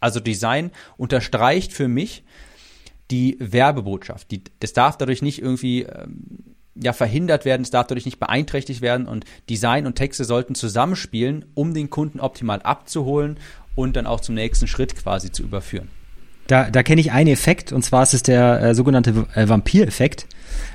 Also Design unterstreicht für mich die Werbebotschaft. Die, das darf dadurch nicht irgendwie ähm, ja verhindert werden, es darf dadurch nicht beeinträchtigt werden und Design und Texte sollten zusammenspielen, um den Kunden optimal abzuholen und dann auch zum nächsten Schritt quasi zu überführen. Da, da kenne ich einen Effekt, und zwar ist es der äh, sogenannte äh, Vampir-Effekt.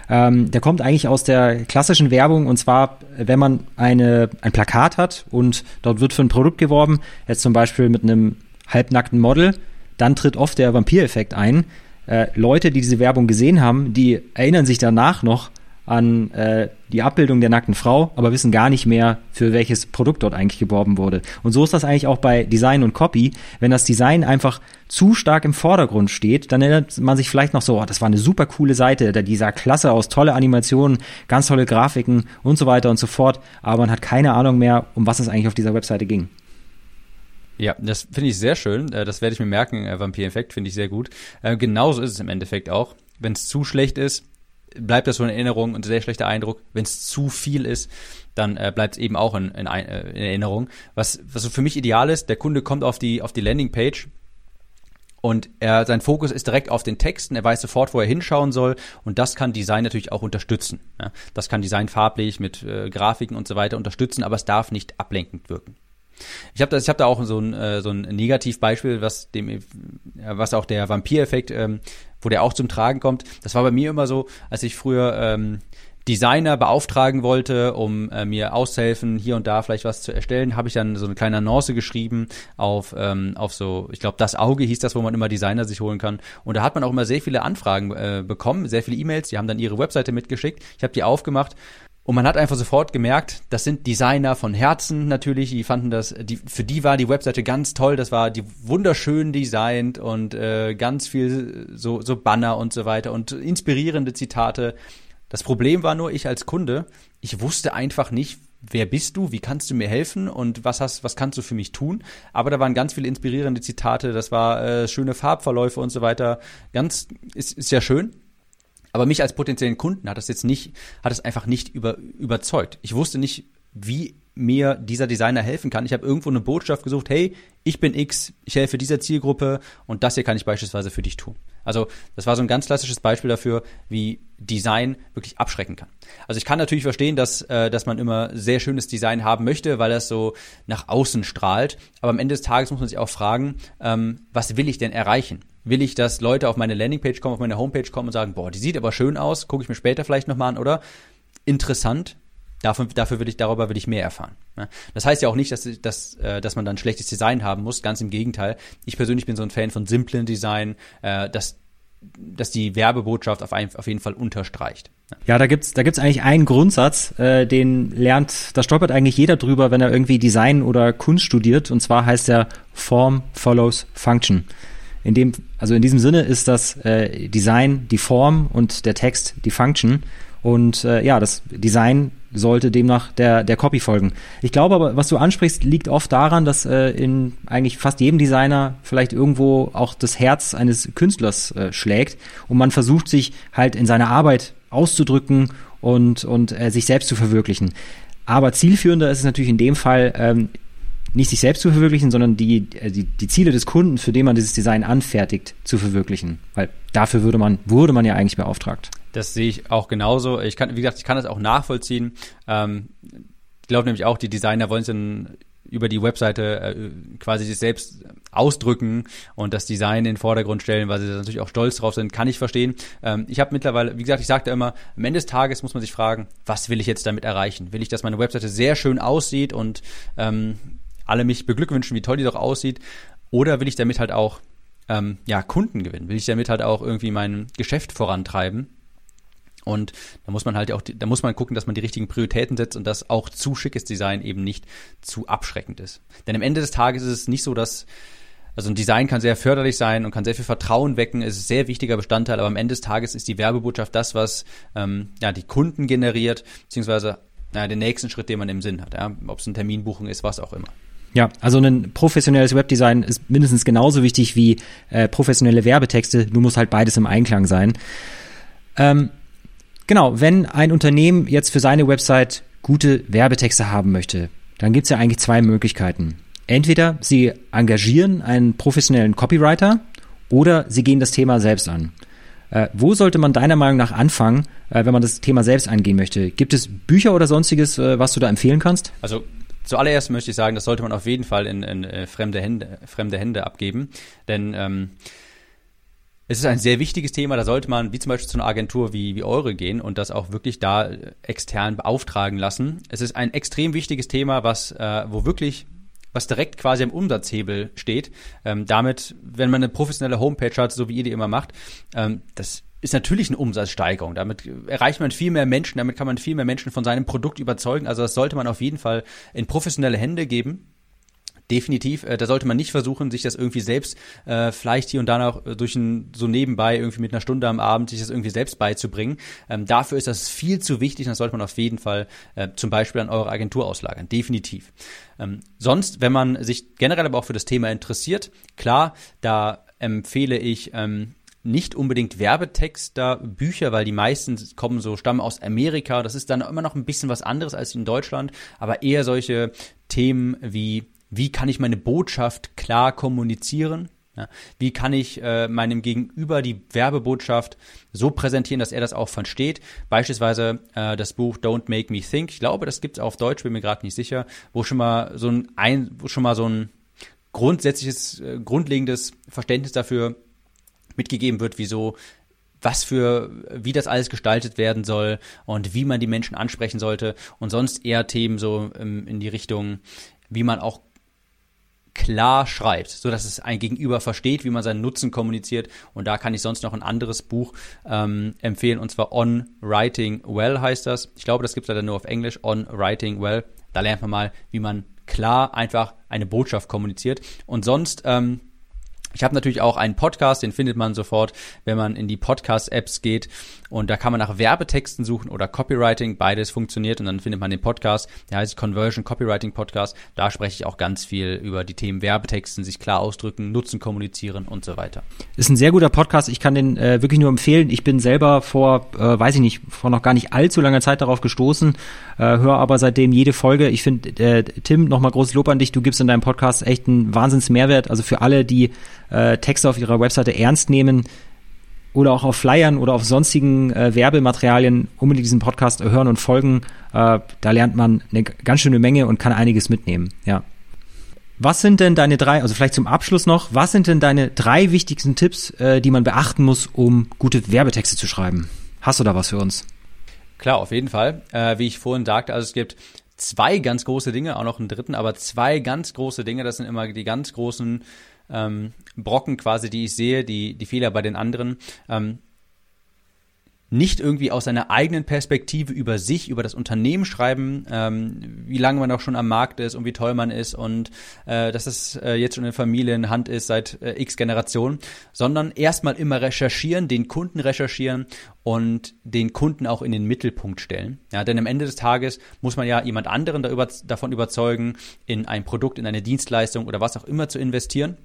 Ähm, der kommt eigentlich aus der klassischen Werbung, und zwar, wenn man eine, ein Plakat hat und dort wird für ein Produkt geworben, jetzt zum Beispiel mit einem halbnackten Model, dann tritt oft der Vampir-Effekt ein. Äh, Leute, die diese Werbung gesehen haben, die erinnern sich danach noch an äh, die Abbildung der nackten Frau, aber wissen gar nicht mehr, für welches Produkt dort eigentlich geworben wurde. Und so ist das eigentlich auch bei Design und Copy. Wenn das Design einfach zu stark im Vordergrund steht, dann erinnert man sich vielleicht noch so, oh, das war eine super coole Seite, die sah klasse aus, tolle Animationen, ganz tolle Grafiken und so weiter und so fort, aber man hat keine Ahnung mehr, um was es eigentlich auf dieser Webseite ging. Ja, das finde ich sehr schön. Äh, das werde ich mir merken. Äh, Vampir-Effekt finde ich sehr gut. Äh, genauso ist es im Endeffekt auch. Wenn es zu schlecht ist, bleibt das so in Erinnerung und sehr schlechter Eindruck. Wenn es zu viel ist, dann äh, bleibt es eben auch in, in, äh, in, Erinnerung. Was, was so für mich ideal ist, der Kunde kommt auf die, auf die Landingpage Und er, sein Fokus ist direkt auf den Texten, er weiß sofort, wo er hinschauen soll und das kann Design natürlich auch unterstützen. Ja, das kann Design farblich mit äh, Grafiken und so weiter unterstützen, aber es darf nicht ablenkend wirken. Ich habe hab da auch so ein, äh, so ein Negativbeispiel, was dem, was auch der Vampireffekt, ähm, wo der auch zum Tragen kommt. Das war bei mir immer so, als ich früher ähm, Designer beauftragen wollte, um äh, mir auszuhelfen, hier und da vielleicht was zu erstellen, habe ich dann so eine kleine Annonce geschrieben auf, ähm, auf so, ich glaube, das Auge hieß das, wo man immer Designer sich holen kann. Und da hat man auch immer sehr viele Anfragen äh, bekommen, sehr viele E-Mails, die haben dann ihre Webseite mitgeschickt. Ich habe die aufgemacht und man hat einfach sofort gemerkt, das sind Designer von Herzen natürlich, die fanden das, die, für die war die Webseite ganz toll, das war die wunderschön designt und äh, ganz viel so, so Banner und so weiter und inspirierende Zitate. Das Problem war nur, ich als Kunde, ich wusste einfach nicht, wer bist du, wie kannst du mir helfen und was hast, was kannst du für mich tun? Aber da waren ganz viele inspirierende Zitate, das war äh, schöne Farbverläufe und so weiter. Ganz, ist, ist ja schön. Aber mich als potenziellen Kunden hat das jetzt nicht, hat es einfach nicht über, überzeugt. Ich wusste nicht, wie mir dieser Designer helfen kann. Ich habe irgendwo eine Botschaft gesucht, hey, ich bin X, ich helfe dieser Zielgruppe und das hier kann ich beispielsweise für dich tun. Also das war so ein ganz klassisches Beispiel dafür, wie Design wirklich abschrecken kann. Also ich kann natürlich verstehen, dass, äh, dass man immer sehr schönes Design haben möchte, weil das so nach außen strahlt. Aber am Ende des Tages muss man sich auch fragen, ähm, was will ich denn erreichen? Will ich, dass Leute auf meine Landingpage kommen, auf meine Homepage kommen und sagen, boah, die sieht aber schön aus, gucke ich mir später vielleicht nochmal an, oder? Interessant, Dafür, dafür will ich, darüber will ich mehr erfahren. Das heißt ja auch nicht, dass, dass, äh, dass man dann schlechtes Design haben muss. Ganz im Gegenteil. Ich persönlich bin so ein Fan von simplen Design, äh, dass, dass die Werbebotschaft auf, ein, auf jeden Fall unterstreicht. Ja, da gibt's da gibt's eigentlich einen Grundsatz, äh, den lernt, da stolpert eigentlich jeder drüber, wenn er irgendwie Design oder Kunst studiert. Und zwar heißt der Form follows Function. In dem, also in diesem Sinne ist das äh, Design die Form und der Text die Function. Und äh, ja, das Design sollte demnach der, der Copy folgen. Ich glaube aber, was du ansprichst, liegt oft daran, dass äh, in eigentlich fast jedem Designer vielleicht irgendwo auch das Herz eines Künstlers äh, schlägt und man versucht sich halt in seiner Arbeit auszudrücken und, und äh, sich selbst zu verwirklichen. Aber zielführender ist es natürlich in dem Fall, ähm, nicht sich selbst zu verwirklichen, sondern die, äh, die, die Ziele des Kunden, für den man dieses Design anfertigt, zu verwirklichen. Weil dafür würde man, wurde man ja eigentlich beauftragt. Das sehe ich auch genauso. Ich kann, wie gesagt, ich kann das auch nachvollziehen. Ähm, ich glaube nämlich auch, die Designer wollen es dann über die Webseite äh, quasi sich selbst ausdrücken und das Design in den Vordergrund stellen, weil sie da natürlich auch stolz drauf sind, kann ich verstehen. Ähm, ich habe mittlerweile, wie gesagt, ich sagte immer, am Ende des Tages muss man sich fragen, was will ich jetzt damit erreichen? Will ich, dass meine Webseite sehr schön aussieht und ähm, alle mich beglückwünschen, wie toll die doch aussieht? Oder will ich damit halt auch ähm, ja, Kunden gewinnen? Will ich damit halt auch irgendwie mein Geschäft vorantreiben? Und da muss man halt auch, da muss man gucken, dass man die richtigen Prioritäten setzt und dass auch zu schickes Design eben nicht zu abschreckend ist. Denn am Ende des Tages ist es nicht so, dass, also ein Design kann sehr förderlich sein und kann sehr viel Vertrauen wecken, ist ein sehr wichtiger Bestandteil, aber am Ende des Tages ist die Werbebotschaft das, was ähm, ja, die Kunden generiert, beziehungsweise ja, den nächsten Schritt, den man im Sinn hat. Ja? Ob es eine Terminbuchung ist, was auch immer. Ja, also ein professionelles Webdesign ist mindestens genauso wichtig wie äh, professionelle Werbetexte. Du musst halt beides im Einklang sein. Ähm, genau, wenn ein Unternehmen jetzt für seine Website gute Werbetexte haben möchte, dann gibt's ja eigentlich zwei Möglichkeiten. Entweder sie engagieren einen professionellen Copywriter oder sie gehen das Thema selbst an. Äh, wo sollte man deiner Meinung nach anfangen, äh, wenn man das Thema selbst angehen möchte? Gibt es Bücher oder sonstiges, äh, was du da empfehlen kannst? Also zuallererst möchte ich sagen, das sollte man auf jeden Fall in, in äh, fremde, Hände, fremde Hände abgeben. Denn ähm, es ist ein sehr wichtiges Thema, da sollte man wie zum Beispiel zu einer Agentur wie, wie eure gehen und das auch wirklich da äh, extern beauftragen lassen. Es ist ein extrem wichtiges Thema, was, äh, wo wirklich was direkt quasi am Umsatzhebel steht. Ähm, damit, wenn man eine professionelle Homepage hat, so wie ihr die immer macht, ähm, das ist natürlich eine Umsatzsteigerung. Damit erreicht man viel mehr Menschen, damit kann man viel mehr Menschen von seinem Produkt überzeugen. Also das sollte man auf jeden Fall in professionelle Hände geben. Definitiv, äh, da sollte man nicht versuchen, sich das irgendwie selbst äh, vielleicht hier und da noch durch ein so nebenbei irgendwie mit einer Stunde am Abend sich das irgendwie selbst beizubringen. Ähm, dafür ist das viel zu wichtig, das sollte man auf jeden Fall äh, zum Beispiel an eure Agentur auslagern. Definitiv. Ähm, sonst, wenn man sich generell aber auch für das Thema interessiert, klar, da empfehle ich ähm, nicht unbedingt Werbetexter, Bücher, weil die meisten kommen so, stammen aus Amerika. Das ist dann immer noch ein bisschen was anderes als in Deutschland, aber eher solche Themen wie wie kann ich meine Botschaft klar kommunizieren? Ja, wie kann ich äh, meinem Gegenüber die Werbebotschaft so präsentieren, dass er das auch versteht? Beispielsweise äh, das Buch Don't Make Me Think. Ich glaube, das gibt's auf Deutsch, bin mir gerade nicht sicher, wo schon mal so ein, ein wo schon mal so ein grundsätzliches, äh, grundlegendes Verständnis dafür mitgegeben wird, wieso was für, wie das alles gestaltet werden soll und wie man die Menschen ansprechen sollte und sonst eher Themen so ähm, in die Richtung, wie man auch klar schreibt, so dass es ein Gegenüber versteht, wie man seinen Nutzen kommuniziert. Und da kann ich sonst noch ein anderes Buch ähm, empfehlen, und zwar On Writing Well heißt das. Ich glaube, das gibt es leider nur auf Englisch, On Writing Well. Da lernt man mal, wie man klar einfach eine Botschaft kommuniziert. Und sonst ähm, ich habe natürlich auch einen Podcast, den findet man sofort, wenn man in die Podcast-Apps geht. Und da kann man nach Werbetexten suchen oder Copywriting. Beides funktioniert und dann findet man den Podcast. Der heißt Conversion Copywriting Podcast. Da spreche ich auch ganz viel über die Themen Werbetexten, sich klar ausdrücken, Nutzen kommunizieren und so weiter. Ist ein sehr guter Podcast. Ich kann den äh, wirklich nur empfehlen. Ich bin selber vor, äh, weiß ich nicht, vor noch gar nicht allzu langer Zeit darauf gestoßen, äh, höre aber seitdem jede Folge. Ich finde, äh, Tim, nochmal großes Lob an dich. Du gibst in deinem Podcast echt einen Wahnsinns Mehrwert. Also für alle, die äh, Texte auf ihrer Webseite ernst nehmen oder auch auf Flyern oder auf sonstigen äh, Werbematerialien unbedingt diesen Podcast hören und folgen. Äh, da lernt man eine ganz schöne Menge und kann einiges mitnehmen. Ja. Was sind denn deine drei, also vielleicht zum Abschluss noch, was sind denn deine drei wichtigsten Tipps, äh, die man beachten muss, um gute Werbetexte zu schreiben? Hast du da was für uns? Klar, auf jeden Fall. Äh, wie ich vorhin sagte, also es gibt zwei ganz große Dinge, auch noch einen dritten, aber zwei ganz große Dinge, das sind immer die ganz großen ähm, Brocken quasi, die ich sehe, die, die Fehler bei den anderen. Ähm, nicht irgendwie aus seiner eigenen Perspektive über sich, über das Unternehmen schreiben, ähm, wie lange man auch schon am Markt ist und wie toll man ist und äh, dass es äh, jetzt schon in Familienhand ist seit äh, x Generationen, sondern erstmal immer recherchieren, den Kunden recherchieren und den Kunden auch in den Mittelpunkt stellen. Ja, denn am Ende des Tages muss man ja jemand anderen darüber, davon überzeugen, in ein Produkt, in eine Dienstleistung oder was auch immer zu investieren.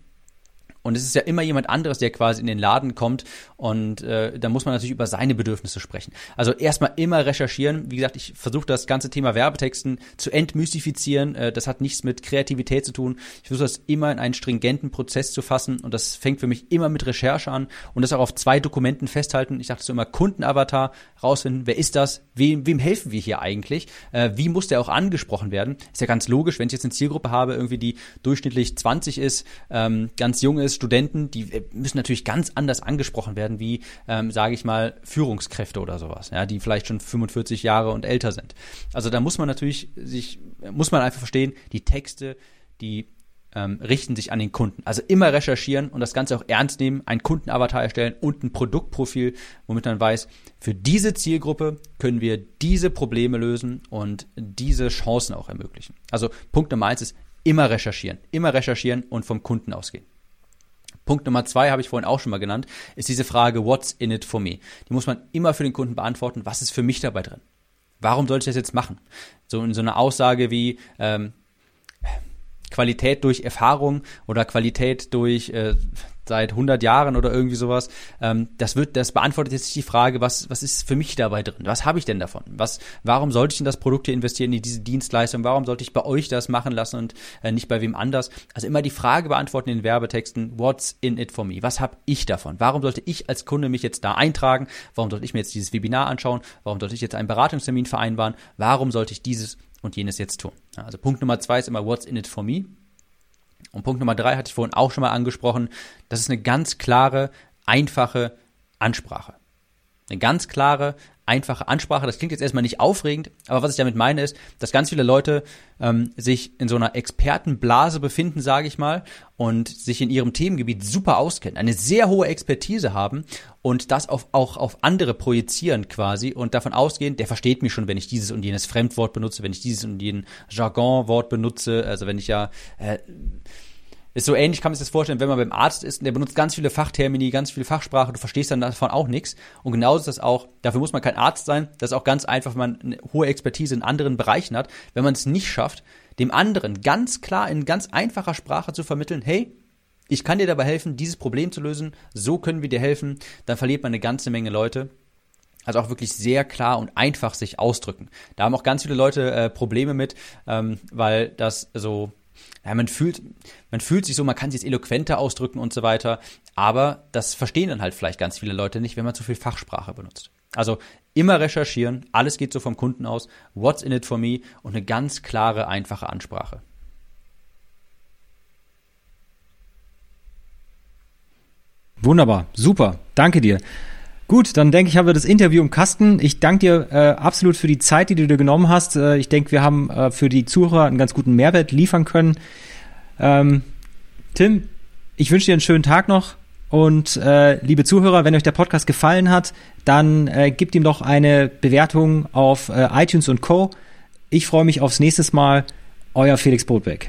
Und es ist ja immer jemand anderes, der quasi in den Laden kommt und äh, da muss man natürlich über seine Bedürfnisse sprechen. Also erstmal immer recherchieren. Wie gesagt, ich versuche das ganze Thema Werbetexten zu entmystifizieren. Äh, das hat nichts mit Kreativität zu tun. Ich versuche das immer in einen stringenten Prozess zu fassen und das fängt für mich immer mit Recherche an und das auch auf zwei Dokumenten festhalten. Ich dachte so immer Kundenavatar rausfinden, wer ist das, wem, wem helfen wir hier eigentlich, äh, wie muss der auch angesprochen werden. Ist ja ganz logisch, wenn ich jetzt eine Zielgruppe habe, irgendwie die durchschnittlich 20 ist, ähm, ganz jung ist, Studenten, die äh, müssen natürlich ganz anders angesprochen werden wie, ähm, sage ich mal, Führungskräfte oder sowas, ja, die vielleicht schon 45 Jahre und älter sind. Also da muss man natürlich sich, muss man einfach verstehen, die Texte, die ähm, richten sich an den Kunden. Also immer recherchieren und das Ganze auch ernst nehmen, einen Kundenavatar erstellen und ein Produktprofil, womit man weiß, für diese Zielgruppe können wir diese Probleme lösen und diese Chancen auch ermöglichen. Also Punkt Nummer eins ist immer recherchieren, immer recherchieren und vom Kunden ausgehen. Punkt Nummer zwei habe ich vorhin auch schon mal genannt, ist diese Frage, what's in it for me? Die muss man immer für den Kunden beantworten, was ist für mich dabei drin? Warum sollte ich das jetzt machen? So in so einer Aussage wie ähm, Qualität durch Erfahrung oder Qualität durch äh, seit 100 Jahren oder irgendwie sowas. Ähm, das wird, das beantwortet jetzt die Frage, was, was ist für mich dabei drin? Was habe ich denn davon? Was, warum sollte ich in das Produkt hier investieren, in diese Dienstleistung? Warum sollte ich bei euch das machen lassen und äh, nicht bei wem anders? Also immer die Frage beantworten in den Werbetexten, what's in it for me? Was habe ich davon? Warum sollte ich als Kunde mich jetzt da eintragen? Warum sollte ich mir jetzt dieses Webinar anschauen? Warum sollte ich jetzt einen Beratungstermin vereinbaren? Warum sollte ich dieses und jenes jetzt tun? Also Punkt Nummer zwei ist immer, what's in it for me? Und Punkt Nummer drei hatte ich vorhin auch schon mal angesprochen. Das ist eine ganz klare, einfache Ansprache. Eine ganz klare, einfache Ansprache. Das klingt jetzt erstmal nicht aufregend, aber was ich damit meine ist, dass ganz viele Leute ähm, sich in so einer Expertenblase befinden, sage ich mal, und sich in ihrem Themengebiet super auskennen, eine sehr hohe Expertise haben und das auf, auch auf andere projizieren quasi und davon ausgehen, der versteht mich schon, wenn ich dieses und jenes Fremdwort benutze, wenn ich dieses und jenes Jargonwort benutze, also wenn ich ja äh, ist so ähnlich, kann man sich das vorstellen, wenn man beim Arzt ist und der benutzt ganz viele Fachtermini, ganz viele Fachsprache, du verstehst dann davon auch nichts. Und genauso ist das auch, dafür muss man kein Arzt sein, das ist auch ganz einfach, wenn man eine hohe Expertise in anderen Bereichen hat, wenn man es nicht schafft, dem anderen ganz klar in ganz einfacher Sprache zu vermitteln, hey, ich kann dir dabei helfen, dieses Problem zu lösen, so können wir dir helfen, dann verliert man eine ganze Menge Leute. Also auch wirklich sehr klar und einfach sich ausdrücken. Da haben auch ganz viele Leute äh, Probleme mit, ähm, weil das so ja, man fühlt, man fühlt sich so, man kann sich jetzt eloquenter ausdrücken und so weiter, aber das verstehen dann halt vielleicht ganz viele Leute nicht, wenn man zu viel Fachsprache benutzt. Also immer recherchieren, alles geht so vom Kunden aus, what's in it for me und eine ganz klare, einfache Ansprache. Wunderbar, super, danke dir. Gut, dann denke ich, haben wir das Interview im Kasten. Ich danke dir äh, absolut für die Zeit, die du dir genommen hast. Äh, ich denke, wir haben äh, für die Zuhörer einen ganz guten Mehrwert liefern können. Ähm, Tim, ich wünsche dir einen schönen Tag noch. Und äh, liebe Zuhörer, wenn euch der Podcast gefallen hat, dann äh, gebt ihm doch eine Bewertung auf äh, iTunes und Co. Ich freue mich aufs nächste Mal. Euer Felix Botbeck.